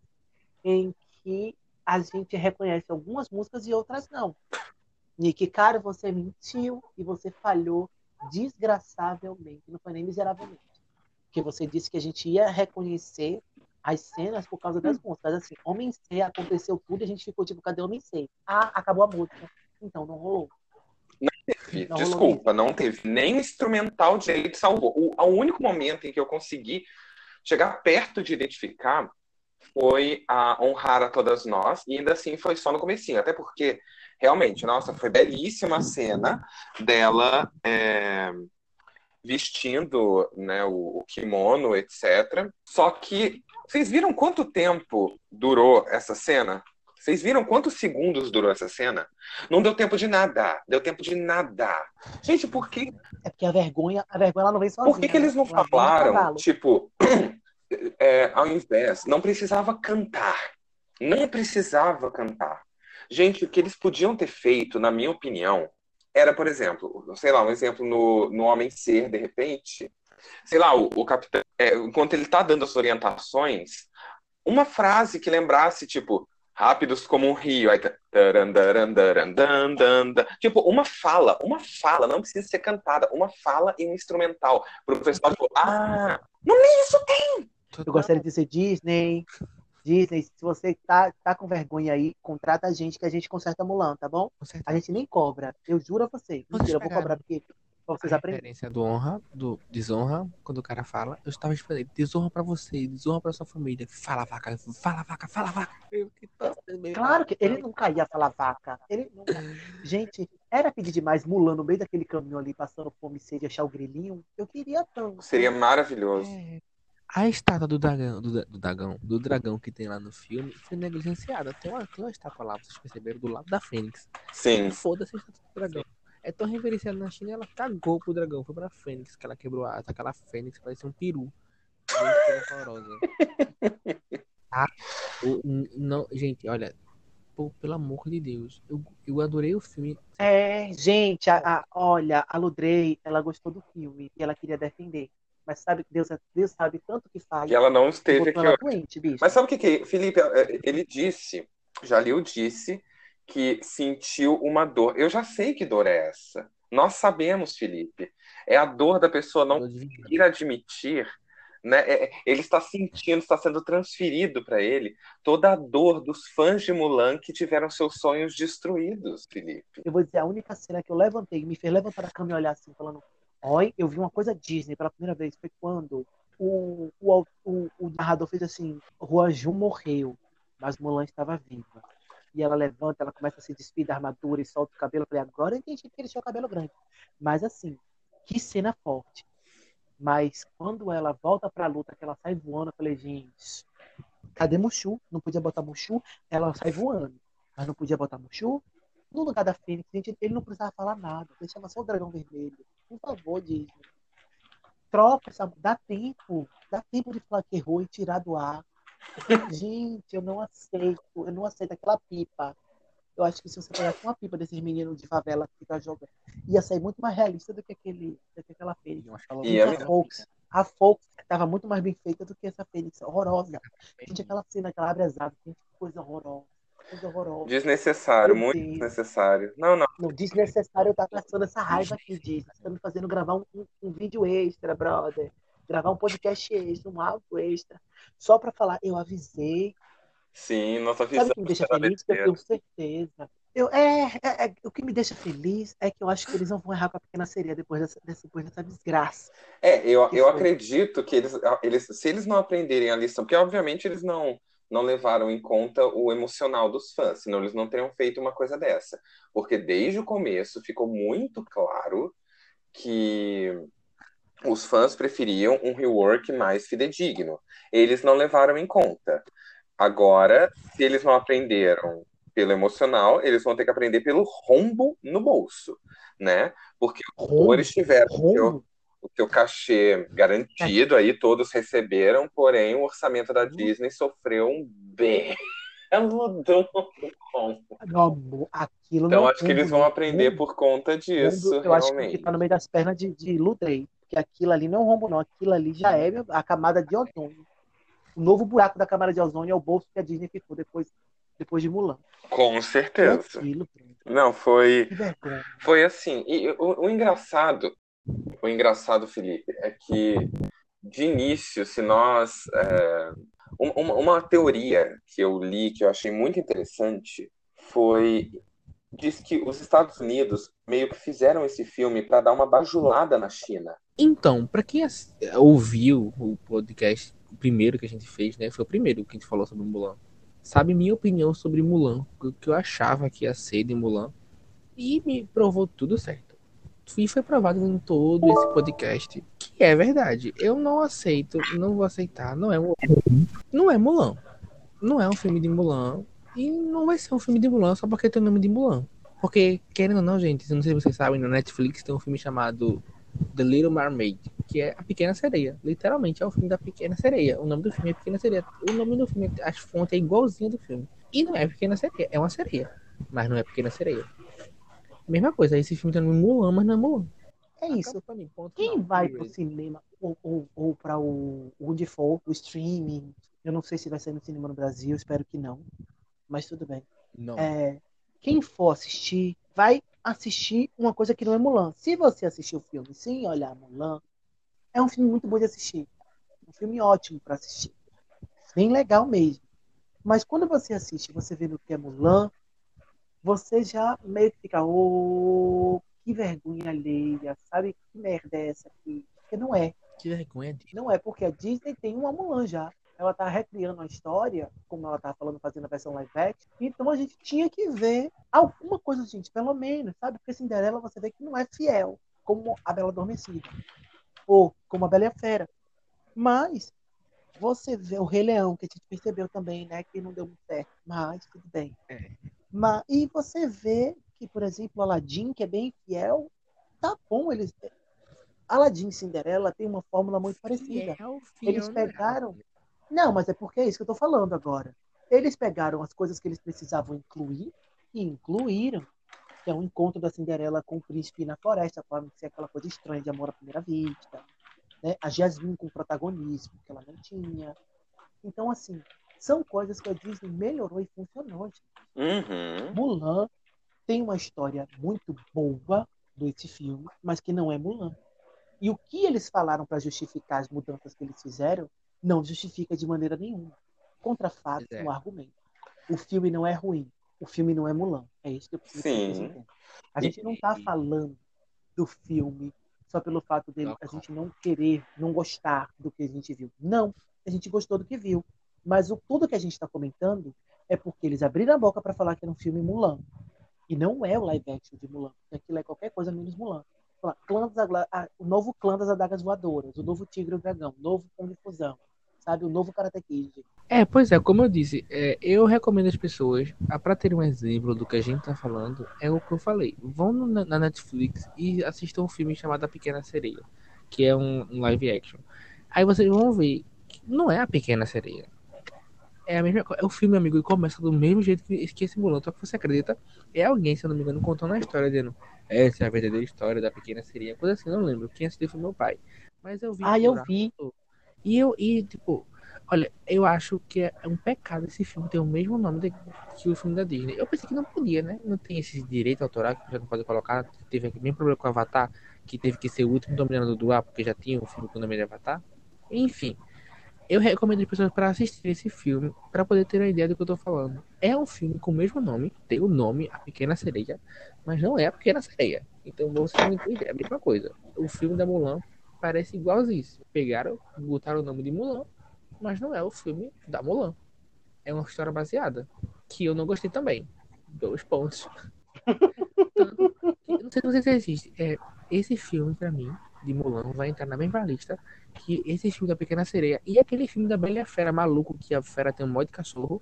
em que a gente reconhece algumas músicas e outras não. Nick, cara, você mentiu e você falhou desgraçavelmente, não foi nem miseravelmente. Porque você disse que a gente ia reconhecer as cenas por causa das músicas. Assim, Homem C aconteceu tudo e a gente ficou tipo, cadê Homem C? Ah, acabou a música. Então não rolou. Teve, Não rolou Desculpa, não teve. Nem instrumental direito salvou. O, o único momento em que eu consegui chegar perto de identificar foi a honrar a todas nós, e ainda assim foi só no comecinho, até porque realmente, nossa, foi belíssima a cena dela é, vestindo né, o, o kimono, etc. Só que vocês viram quanto tempo durou essa cena? Vocês viram quantos segundos durou essa cena? Não deu tempo de nada. Deu tempo de nada. Gente, por que, É porque a vergonha, a vergonha ela não vem sozinha. por que, que eles não né? Ela falaram, tipo, [CLEARS THROAT] é, ao invés, não precisava cantar. Não precisava cantar. Gente, o que eles podiam ter feito, na minha opinião, era, por exemplo, sei lá, um exemplo no, no Homem Ser, de repente, sei lá, o, o capitão, é, enquanto ele tá dando as orientações, uma frase que lembrasse, tipo, rápidos como um rio, aí tá, tipo, uma fala, uma fala, não precisa ser cantada, uma fala e um instrumental, pro pessoal, tipo, ah, não nem isso tem! Eu gostaria de dizer Disney. Disney, se você tá, tá com vergonha aí, contrata a gente que a gente conserta a Mulan, tá bom? Com certeza. A gente nem cobra. Eu juro a vocês. Vocês Mentira, eu vou cobrar porque pra vocês a aprenderem. referência do honra, do desonra, quando o cara fala, eu estava esperando, desonra pra você, desonra pra sua família. Fala vaca, fala vaca, fala vaca. Claro que ele nunca ia falar vaca. Ele nunca... Gente, era pedir demais Mulan no meio daquele caminho ali, passando fome e sede, achar o grilinho. Eu queria tanto. Seria maravilhoso. É. A estátua do dragão, do, do dragão, do dragão que tem lá no filme foi negligenciada. Tem uma, tem uma estátua lá, vocês perceberam, do lado da Fênix. Sim. Foda-se a estátua do dragão. É tão reverenciada na China, ela cagou pro dragão, foi pra Fênix, que ela quebrou a asa. Aquela Fênix parece um peru. Ah, [LAUGHS] não, gente, olha, pô, pelo amor de Deus, eu, eu adorei o filme. É, gente, a, a- olha, a Ludrey, ela gostou do filme e ela queria defender. Mas sabe que Deus, é- Deus sabe tanto que faz. E ela não esteve aqui ela doente, bicho. Mas sabe o que que Felipe, é, ele disse, Jalil disse que sentiu uma dor. Eu já sei que dor é essa. Nós sabemos, Felipe. É a dor da pessoa não conseguir admitir Né? É, é, ele está sentindo, está sendo transferido para ele toda a dor dos fãs de Mulan que tiveram seus sonhos destruídos, Felipe. Eu vou dizer, a única cena que eu levantei, me fez levantar a cama e olhar assim, falando: Oi, eu vi uma coisa Disney pela primeira vez. Foi quando o, o, o, o narrador fez assim: Juan Ju morreu, mas Mulan estava viva. E ela levanta, ela começa a se despir da armadura e solta o cabelo. Eu falei, agora eu entendi que ele tinha o cabelo grande. Mas assim, que cena forte. Mas quando ela volta pra luta, que ela sai voando, eu falei, gente, cadê Mushu? Não podia botar Mushu? Ela sai voando. Mas não podia botar Mushu? No lugar da Fênix, gente, ele não precisava falar nada. Deixava só o dragão vermelho. Por favor, Disney. Troca essa. Dá tempo. Dá tempo de falar que errou e tirar do ar. Gente, eu não aceito. Eu não aceito aquela pipa. Eu acho que se você pegasse uma pipa desses meninos de favela que fica jogando, ia sair muito mais realista do que, aquele, do que aquela Fênix. E a Fox, a Fox estava muito mais bem feita do que essa Fênix horrorosa. Gente, aquela cena que ela abre as asas, que coisa horrorosa. Coisa horrorosa. Desnecessário, muito desnecessário. Não, não. Não, desnecessário eu tá passando essa raiva aqui, diz. Você tá me fazendo gravar um, um, um vídeo extra, brother. Gravar um podcast extra, um áudio extra. Só para falar, eu avisei Sim, nossa visão. Sabe o que me deixa feliz? Eu tenho certeza. Eu, é, é, é, o que me deixa feliz é que eu acho que eles não vão errar com a pequena sereia depois dessa, depois dessa desgraça. É, eu, eu acredito que eles, eles, se eles não aprenderem a lição, porque obviamente eles não, não levaram em conta o emocional dos fãs, senão eles não teriam feito uma coisa dessa. Porque desde o começo ficou muito claro que os fãs preferiam um rework mais fidedigno. Eles não levaram em conta. Agora, se eles não aprenderam pelo emocional, eles vão ter que aprender pelo rombo no bolso, né? Porque os atores tiveram o seu, o seu cachê garantido, aí todos receberam, porém o orçamento da Disney sofreu um bem. [LAUGHS] Mudou Aquilo então acho que eles vão aprender por conta disso. Eu realmente. acho que tá no meio das pernas de, de Ludrey. Porque aquilo ali não é um rombo, não. Aquilo ali já é a camada de ozônio o novo buraco da camada de ozônio é o bolso que a Disney ficou depois, depois de Mulan. Com certeza. Tranquilo, Não, foi. Foi assim. E o, o engraçado, o engraçado, Felipe, é que de início, se nós. É, uma, uma teoria que eu li, que eu achei muito interessante, foi diz que os Estados Unidos meio que fizeram esse filme para dar uma bajulada na China. Então, para quem ouviu o podcast o primeiro que a gente fez, né? Foi o primeiro que a gente falou sobre Mulan. Sabe minha opinião sobre Mulan, o que eu achava que ia ser de Mulan. E me provou tudo certo. E foi provado em todo esse podcast que é verdade. Eu não aceito, não vou aceitar. Não é Mulan. Não é Mulan. Não é um filme de Mulan. E não vai ser um filme de Mulan só porque tem o nome de Mulan. Porque, querendo ou não, gente, não sei se vocês sabem, na Netflix tem um filme chamado The Little Mermaid, que é a Pequena Sereia. Literalmente é o filme da Pequena Sereia. O nome do filme é Pequena Sereia. O nome do filme, as fontes é igualzinha do filme. E não é Pequena Sereia, é uma sereia. Mas não é Pequena Sereia. Mesma coisa, esse filme tá no Mulan, mas não é Mulan. É isso. Mim, Quem não, vai pro cinema ou, ou, ou para o, o default, o streaming, eu não sei se vai sair no cinema no Brasil, espero que não. Mas tudo bem. Não. É, quem for assistir, vai assistir uma coisa que não é Mulan. Se você assistir o filme sem olhar Mulan, é um filme muito bom de assistir. Um filme ótimo para assistir. Bem legal mesmo. Mas quando você assiste você vê no que é Mulan, você já meio que fica, oh, que vergonha alheia, sabe? Que merda é essa aqui? Porque não é. Que vergonha. Não é, porque a Disney tem uma Mulan já ela tá recriando a história, como ela tá falando, fazendo a versão live action. Então a gente tinha que ver alguma coisa, gente, pelo menos, sabe? Porque Cinderela você vê que não é fiel, como a Bela Adormecida, ou como a Bela e a Fera. Mas você vê o Rei Leão, que a gente percebeu também, né, que não deu muito certo, mas tudo bem. É. Mas, e você vê que, por exemplo, Aladdin, que é bem fiel, tá bom, eles Aladdin e Cinderela tem uma fórmula muito parecida. Fiel, fiel, eles pegaram não, mas é porque é isso que eu estou falando agora. Eles pegaram as coisas que eles precisavam incluir e incluíram. Que é o um encontro da Cinderela com o príncipe na floresta, para não ser aquela coisa estranha de amor à primeira vista. Né? A Jasmine com protagonismo, que ela não tinha. Então, assim, são coisas que a Disney melhorou e funcionou. Uhum. Mulan tem uma história muito boa desse filme, mas que não é Mulan. E o que eles falaram para justificar as mudanças que eles fizeram não justifica de maneira nenhuma. Contra fatos, é. um argumento. O filme não é ruim. O filme não é Mulan. É isso que eu preciso Sim. A gente não está falando do filme só pelo fato dele a gente não querer, não gostar do que a gente viu. Não, a gente gostou do que viu. Mas o, tudo que a gente está comentando é porque eles abriram a boca para falar que era um filme Mulan. E não é o live action de Mulan. Aquilo é qualquer coisa menos Mulan. Clã das, o novo clã das adagas voadoras, o novo tigre e o dragão, o novo Kung Fusão, sabe? O novo Karate Kid. É, pois é, como eu disse, é, eu recomendo as pessoas, para ter um exemplo do que a gente tá falando, é o que eu falei. Vão na, na Netflix e assistam um filme chamado A Pequena Sereia, que é um, um live action. Aí vocês vão ver que não é a Pequena Sereia. É a mesma É o filme, amigo, e começa do mesmo jeito que, que esse Mulan. Só que você acredita, é alguém, se eu não me engano, contando a história, dizendo essa é a verdadeira história da pequena sereia. Coisa assim, não lembro. Quem assistiu foi meu pai. Mas eu vi. Ah, eu vi. E eu, e, tipo, olha, eu acho que é um pecado esse filme ter o mesmo nome de, que o filme da Disney. Eu pensei que não podia, né? Não tem esse direito autoral que já não pode colocar. Teve aqui mesmo problema com o Avatar, que teve que ser o último dominador do ar, porque já tinha um filme com o nome de Avatar. Enfim. Eu recomendo as pessoas para assistir esse filme para poder ter uma ideia do que eu tô falando. É um filme com o mesmo nome, tem o nome A Pequena Sereia, mas não é A Pequena Sereia. Então você não entende, é a mesma coisa. O filme da Mulan parece igualzinho. Pegaram, botaram o nome de Mulan, mas não é o filme da Mulan. É uma história baseada, que eu não gostei também. Dois pontos. [LAUGHS] Não sei se existe. É, esse filme, para mim, de Mulan, vai entrar na mesma lista que esse filme da Pequena Sereia e aquele filme da Bela Fera maluco, que a fera tem um monte de cachorro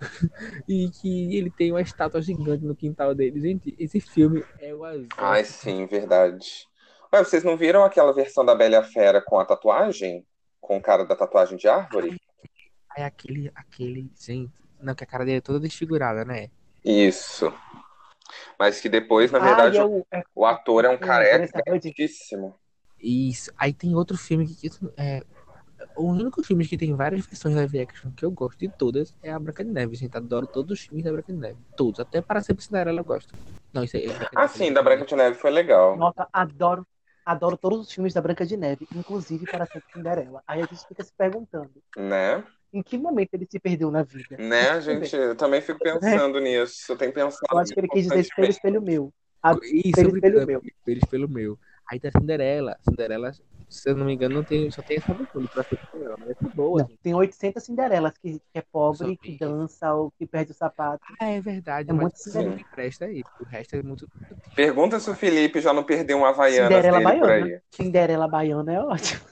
[LAUGHS] e que ele tem uma estátua gigante no quintal dele. Gente, esse filme é o azul. Ai, sim, verdade. Ué, vocês não viram aquela versão da Bela Fera com a tatuagem? Com o cara da tatuagem de árvore? É aquele, aquele, gente. Não, que a cara dele é toda desfigurada, né? Isso. Mas que depois, na verdade, ah, eu, é, o ator é um careca grandíssimo. Isso. Aí tem outro filme que. É, o único filme que tem várias versões live action que eu gosto de todas é a Branca de Neve. Gente, adoro todos os filmes da Branca de Neve. Todos. Até para ser Cinderela eu gosto. Não, isso aí. É ah, sim, da Branca de Neve foi legal. Nossa, adoro. Adoro todos os filmes da Branca de Neve, inclusive para ser Cinderela. Aí a gente fica se perguntando. Né? Em que momento ele se perdeu na vida? Né, gente? Eu também fico [LAUGHS] pensando é. nisso. Eu tenho pensado. Eu acho que ele quis dizer espelho, espelho meu. A, Isso, espelho, espelho meu. Espelho, espelho meu. Aí tem a Cinderela. Cinderela, se eu não me engano, não tem, só tem essa versão pra ser Cinderela, mas é boa. Não, tem 800 Cinderelas que, que é pobre, que dança ou que perde o sapato. Ah, é verdade. É muito Cinderela. presta aí. O resto é muito. Pergunta se o Felipe já não perdeu uma Havaiana Cinderela Baiana. Cinderela Baiana é ótimo.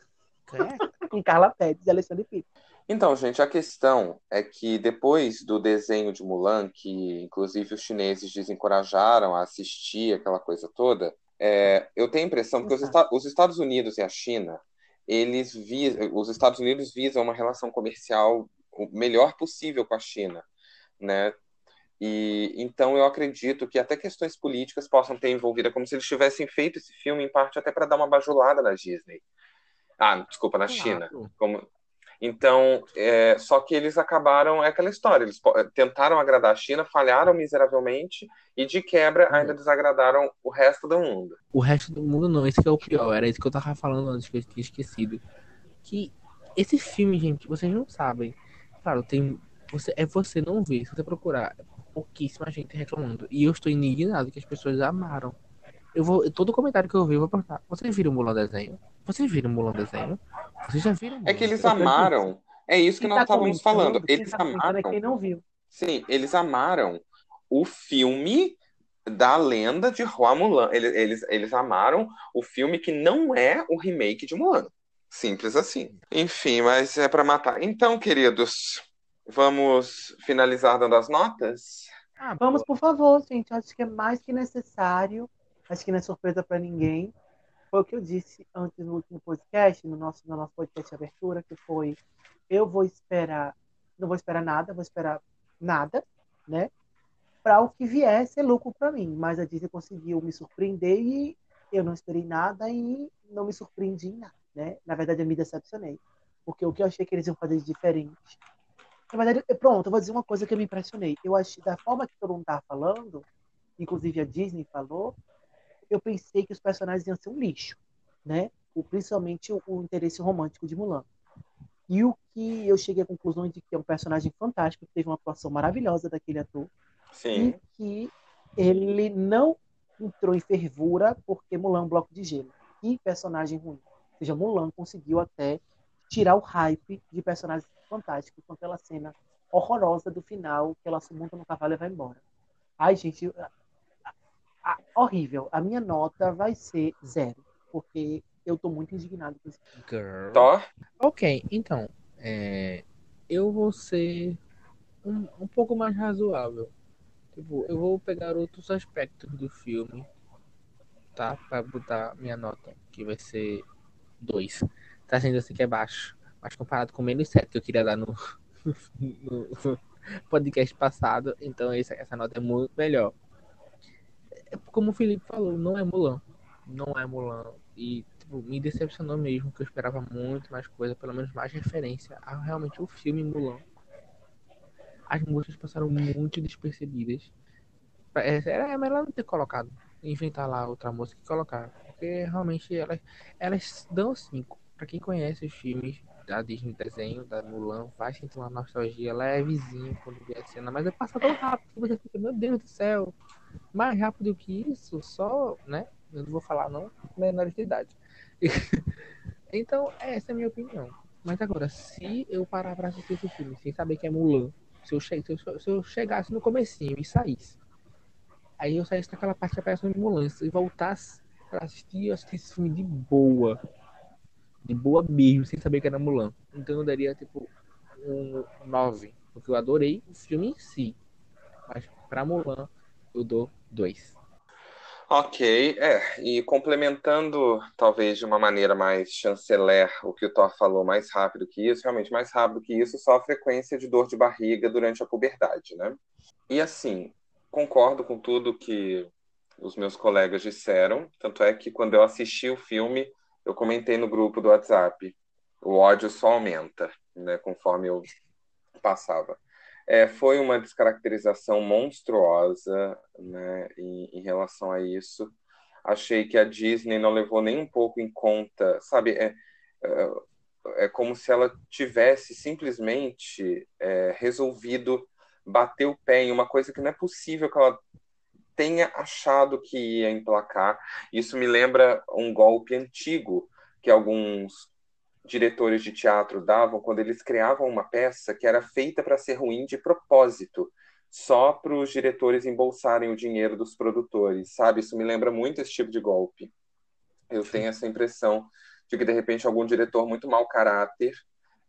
É. [LAUGHS] Com Carla Pérez e Alexandre Filho. Então, gente, a questão é que depois do desenho de Mulan, que inclusive os chineses desencorajaram a assistir aquela coisa toda, é, eu tenho a impressão que os, os, Estados Unidos e a China, eles visam, os Estados Unidos visam uma relação comercial o melhor possível com a China, né? E então eu acredito que até questões políticas possam ter envolvida, como se eles tivessem feito esse filme em parte até para dar uma bajulada na Disney. Ah, desculpa, na claro. China. Como, então, é, só que eles acabaram, é aquela história, eles tentaram agradar a China, falharam miseravelmente e de quebra ainda uhum. desagradaram o resto do mundo. O resto do mundo não, esse é o pior, era isso que eu tava falando antes que eu tinha esquecido. Que esse filme, gente, vocês não sabem. Claro, tem. Você, é você não ver, se você procurar, pouquíssima gente reclamando. E eu estou indignado que as pessoas amaram. Eu vou, todo comentário que eu vi, eu vou perguntar: vocês viram o Mulan desenho? Vocês viram o Mulan desenho? Vocês já viram? Mulan? É que eles amaram. É isso que nós tá estávamos falando. Eles tá amaram. Quem não viu. Sim, eles amaram o filme da lenda de Hua Mulan. Eles, eles, eles amaram o filme que não é o remake de Mulan. Simples assim. Enfim, mas é para matar. Então, queridos, vamos finalizar dando as notas? Ah, vamos, por favor, gente. Acho que é mais que necessário acho que não é surpresa para ninguém. Foi o que eu disse antes no último podcast, no nosso, no nosso podcast de abertura, que foi eu vou esperar, não vou esperar nada, vou esperar nada, né? Para o que vier ser lucro para mim. Mas a Disney conseguiu me surpreender e eu não esperei nada e não me surpreendi em nada, né? Na verdade, eu me decepcionei. Porque o que eu achei que eles iam fazer de diferente. Na verdade, pronto, eu vou dizer uma coisa que eu me impressionei. Eu achei, da forma que todo mundo tá falando, inclusive a Disney falou, eu pensei que os personagens iam ser um lixo, né? o, principalmente o, o, interesse romântico de Mulan. E o que eu cheguei à conclusão de que é um personagem fantástico, que teve uma atuação maravilhosa daquele ator, Sim. e que ele não entrou em fervura porque Mulan é um bloco de gelo. Que personagem ruim. Ou seja, Mulan conseguiu até tirar o hype de personagens fantásticos com aquela cena horrorosa do final, que ela se monta no cavalo e vai embora. Ai, gente, horrível. A minha nota vai ser zero, porque eu tô muito indignado com isso. Girl. Thor? Ok, então, é, eu vou ser um, um pouco mais razoável. Tipo, eu vou pegar outros aspectos do filme, tá? Pra botar minha nota, que vai ser 2. Tá sendo assim que é baixo. Mas comparado com menos 7 que eu queria dar no, [LAUGHS] no, no podcast passado, então essa, essa nota é muito melhor. É, como o Felipe falou, não é Mulan. Não é Mulan. E tipo, me decepcionou mesmo, que eu esperava muito mais coisa, pelo menos mais referência a realmente o filme Mulan as músicas passaram muito despercebidas. É, era melhor não ter colocado, inventar lá outra música e colocar. Porque realmente elas, elas dão cinco. Pra quem conhece os filmes da Disney desenho, da Mulan, vai sentir uma nostalgia levezinha quando vê a cena, mas é passa tão rápido que você fica, meu Deus do céu, mais rápido que isso, só, né? Eu não vou falar não, menor de idade. [LAUGHS] então, essa é a minha opinião. Mas agora, se eu parar pra assistir esse filme sem saber que é Mulan, se eu, che se eu, se eu chegasse no comecinho e saísse, aí eu saísse daquela parte que aparece no ambulância e voltasse pra assistir, eu esse filme de boa. De boa mesmo, sem saber que era Mulan. Então eu daria tipo um 9. Porque eu adorei o filme em si. Mas pra Mulan eu dou 2. Ok, é, e complementando talvez de uma maneira mais chanceler o que o Thor falou, mais rápido que isso, realmente mais rápido que isso, só a frequência de dor de barriga durante a puberdade, né? E assim, concordo com tudo que os meus colegas disseram, tanto é que quando eu assisti o filme, eu comentei no grupo do WhatsApp, o ódio só aumenta, né, conforme eu passava. É, foi uma descaracterização monstruosa né, em, em, relação a isso. Achei que a Disney não levou nem um pouco em conta, sabe? É, é, é como se ela tivesse simplesmente é, resolvido bater o pé em uma coisa que não é possível que ela tenha achado que ia emplacar. Isso me lembra um golpe antigo que alguns diretores de teatro davam quando eles criavam uma peça que era feita para ser ruim de propósito, só para os diretores embolsarem o dinheiro dos produtores, sabe? Isso me lembra muito esse tipo de golpe. Eu tenho essa impressão de que de repente algum diretor muito mau caráter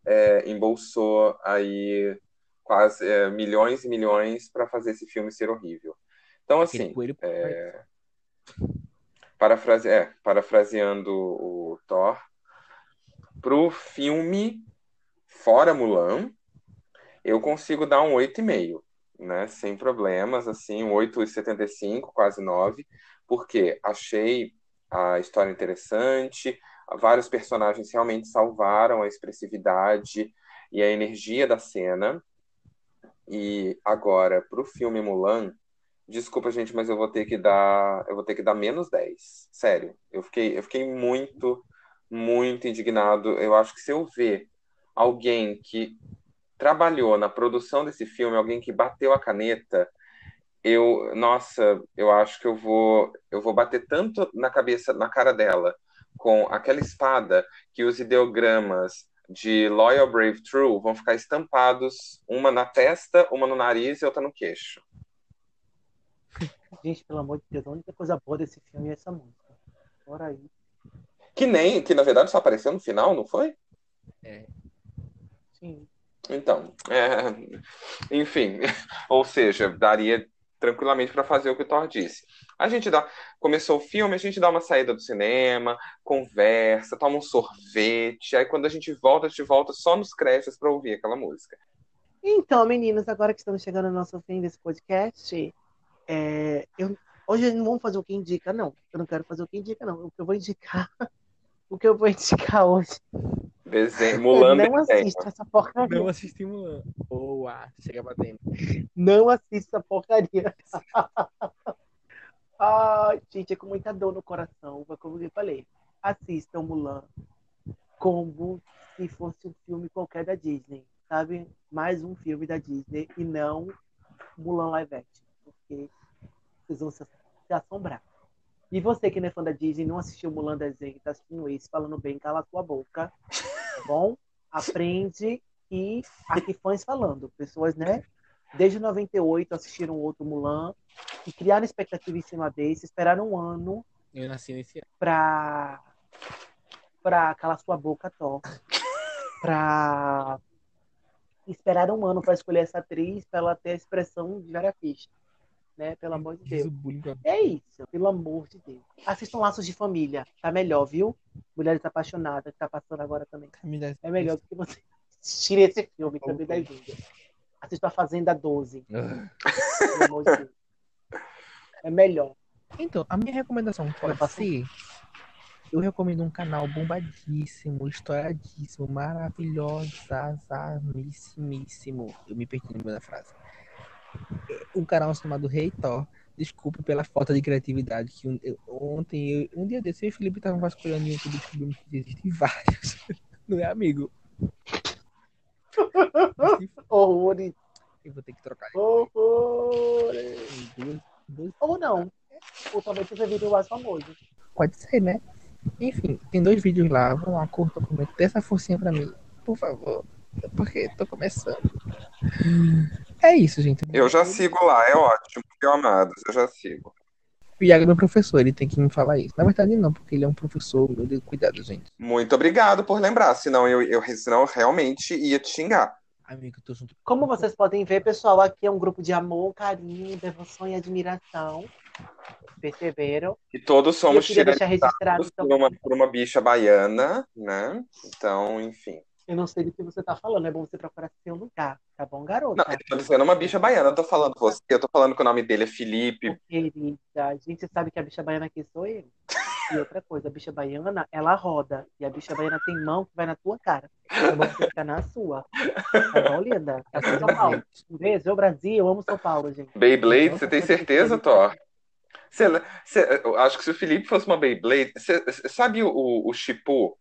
é, embolsou aí quase é, milhões e milhões para fazer esse filme ser horrível. Então assim, é, parafrase, é, parafraseando o Thor, pro filme fora Mulan, eu consigo dar um 8,5, né? Sem problemas, assim, um 8,75, quase 9, porque achei a história interessante, vários personagens realmente salvaram a expressividade e a energia da cena. E agora, pro filme Mulan, desculpa, gente, mas eu vou ter que dar, eu vou ter que dar menos 10. Sério, eu fiquei, eu fiquei muito muito indignado. Eu acho que se eu ver alguém que trabalhou na produção desse filme, alguém que bateu a caneta, eu, nossa, eu acho que eu vou, eu vou bater tanto na cabeça, na cara dela, com aquela espada que os ideogramas de Loyal, Brave, True vão ficar estampados, uma na testa, uma no nariz e outra no queixo. Gente, pelo amor de Deus, a única coisa boa desse filme é essa música. Bora aí. Que nem, que na verdade só apareceu no final, não foi? É. Sim. Então, é, enfim, [LAUGHS] ou seja, daria tranquilamente para fazer o que o Thor disse. A gente dá, começou o filme, a gente dá uma saída do cinema, conversa, toma um sorvete, aí quando a gente volta, a gente volta só nos créditos para ouvir aquela música. Então, meninos, agora que estamos chegando ao nosso fim desse podcast, é, eu, hoje não vamos fazer o que indica, não. Eu não quero fazer o que indica, não. O que eu vou indicar o que eu vou indicar hoje. Desenho, Mulan não assista essa porcaria. Não assisti Mulan. Boa, chega batendo. Não assista essa porcaria. [LAUGHS] Ai, gente, é com muita dor no coração, como eu falei. assistam Mulan como se fosse um filme qualquer da Disney, sabe? Mais um filme da Disney e não Mulan live action, porque vocês vão se, se assombrar. E você que não é fã da Disney, não assistiu Mulan desenho, tá assistindo isso, falando bem, cala a sua boca, tá bom? Aprende e aqui fãs falando, pessoas, né? Desde 98 assistiram outro Mulan e criaram expectativa em cima desse, esperaram um ano Eu nasci nesse ano. pra, pra calar sua boca, Thor. Pra esperar um ano pra escolher essa atriz, pra ela ter a expressão de Vera Fischer. Né? Pelo amor de Deus. É isso, pelo amor de Deus. Assistam Laços de Família, tá melhor, viu? Mulheres Apaixonadas, que tá passando agora também. É melhor do que você [LAUGHS] assistir esse filme também da. Assista a Fazenda 12, Ah. pelo amor de Deus. É melhor. Então, a minha recomendação pode ser. Eu recomendo um canal bombadíssimo, estouradíssimo, maravilhosíssimo. Eu me perdi no meio da frase. Um canal chamado Rei Thor. Desculpe pela falta de criatividade. Que um- eu- ontem, eu- um dia desse, eu e o Felipe estavam vasculhando e descobrimos que existem vários. [LAUGHS] Não é, amigo? [LAUGHS] Horrores, Eu vou ter que trocar horrores. Ou não. Ou talvez seja vídeo mais famoso. Pode ser, né? Enfim, tem dois vídeos lá. Vão lá, curta, comenta. Dê essa forcinha pra mim, por favor. Porque tô começando. É isso, gente. Eu já sigo lá, é ótimo, meu amados, eu já sigo. O Iago é meu professor, ele tem que me falar isso. Na verdade, não, porque ele é um professor. Eu digo, cuidado, gente. Muito obrigado por lembrar, senão eu, eu, senão eu realmente ia te xingar. Amigo, eu tô junto. Como vocês podem ver, pessoal, aqui é um grupo de amor, carinho, devoção e admiração. Perceberam? E todos E eu somos queria deixar registrado tiranizados então, por uma, por uma bicha baiana, né? Então, enfim. Eu não sei do que você tá falando, é bom você procurar seu lugar, tá bom, garota? Não, eu tô dizendo uma bicha baiana, eu tô falando você, eu tô falando que o nome dele é Felipe. Querida, a gente sabe que a bicha baiana aqui sou eu. E outra coisa, a bicha baiana, ela roda. E a bicha baiana tem mão que vai na tua cara. É bom você ficar na sua. Tá bom, linda? Aqui em São Paulo. Um beijo, eu Brasil, eu amo São Paulo, gente. Beyblade, você tem certeza, Thor? Você- eu acho que se o Felipe fosse uma Beyblade, você, sabe o, o Chipu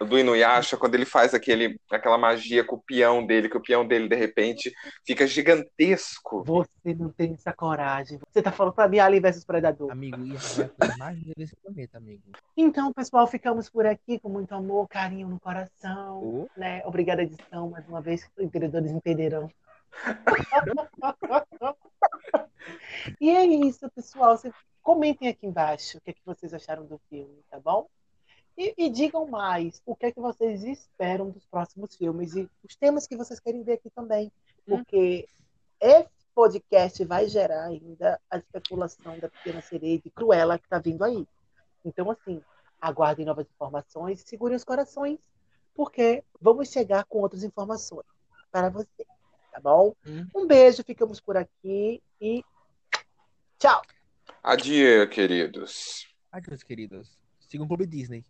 do Inuyasha, quando ele faz aquele, aquela magia com o peão dele, que o peão dele, de repente, fica gigantesco. Você não tem essa coragem. Você tá falando pra mim Alien versus Predador. Amigo, ia falar a mais linda desse planeta, amigo. Então, pessoal, ficamos por aqui com muito amor, carinho no coração. Oh, Né? Obrigada, edição, mais uma vez, os entendedores entenderão. [LAUGHS] e é isso, pessoal. Comentem aqui embaixo o que, é que vocês acharam do filme, tá bom? E, e digam mais o que é que vocês esperam dos próximos filmes e os temas que vocês querem ver aqui também. Porque esse podcast vai gerar ainda a especulação da Pequena Sereia e de Cruella que tá vindo aí. Então, assim, aguardem novas informações, segurem os corações, porque vamos chegar com outras informações para você, tá bom? Hum. Um beijo, ficamos por aqui e tchau! Adieu, queridos. Adeus, queridos. Sigam o Clube Disney.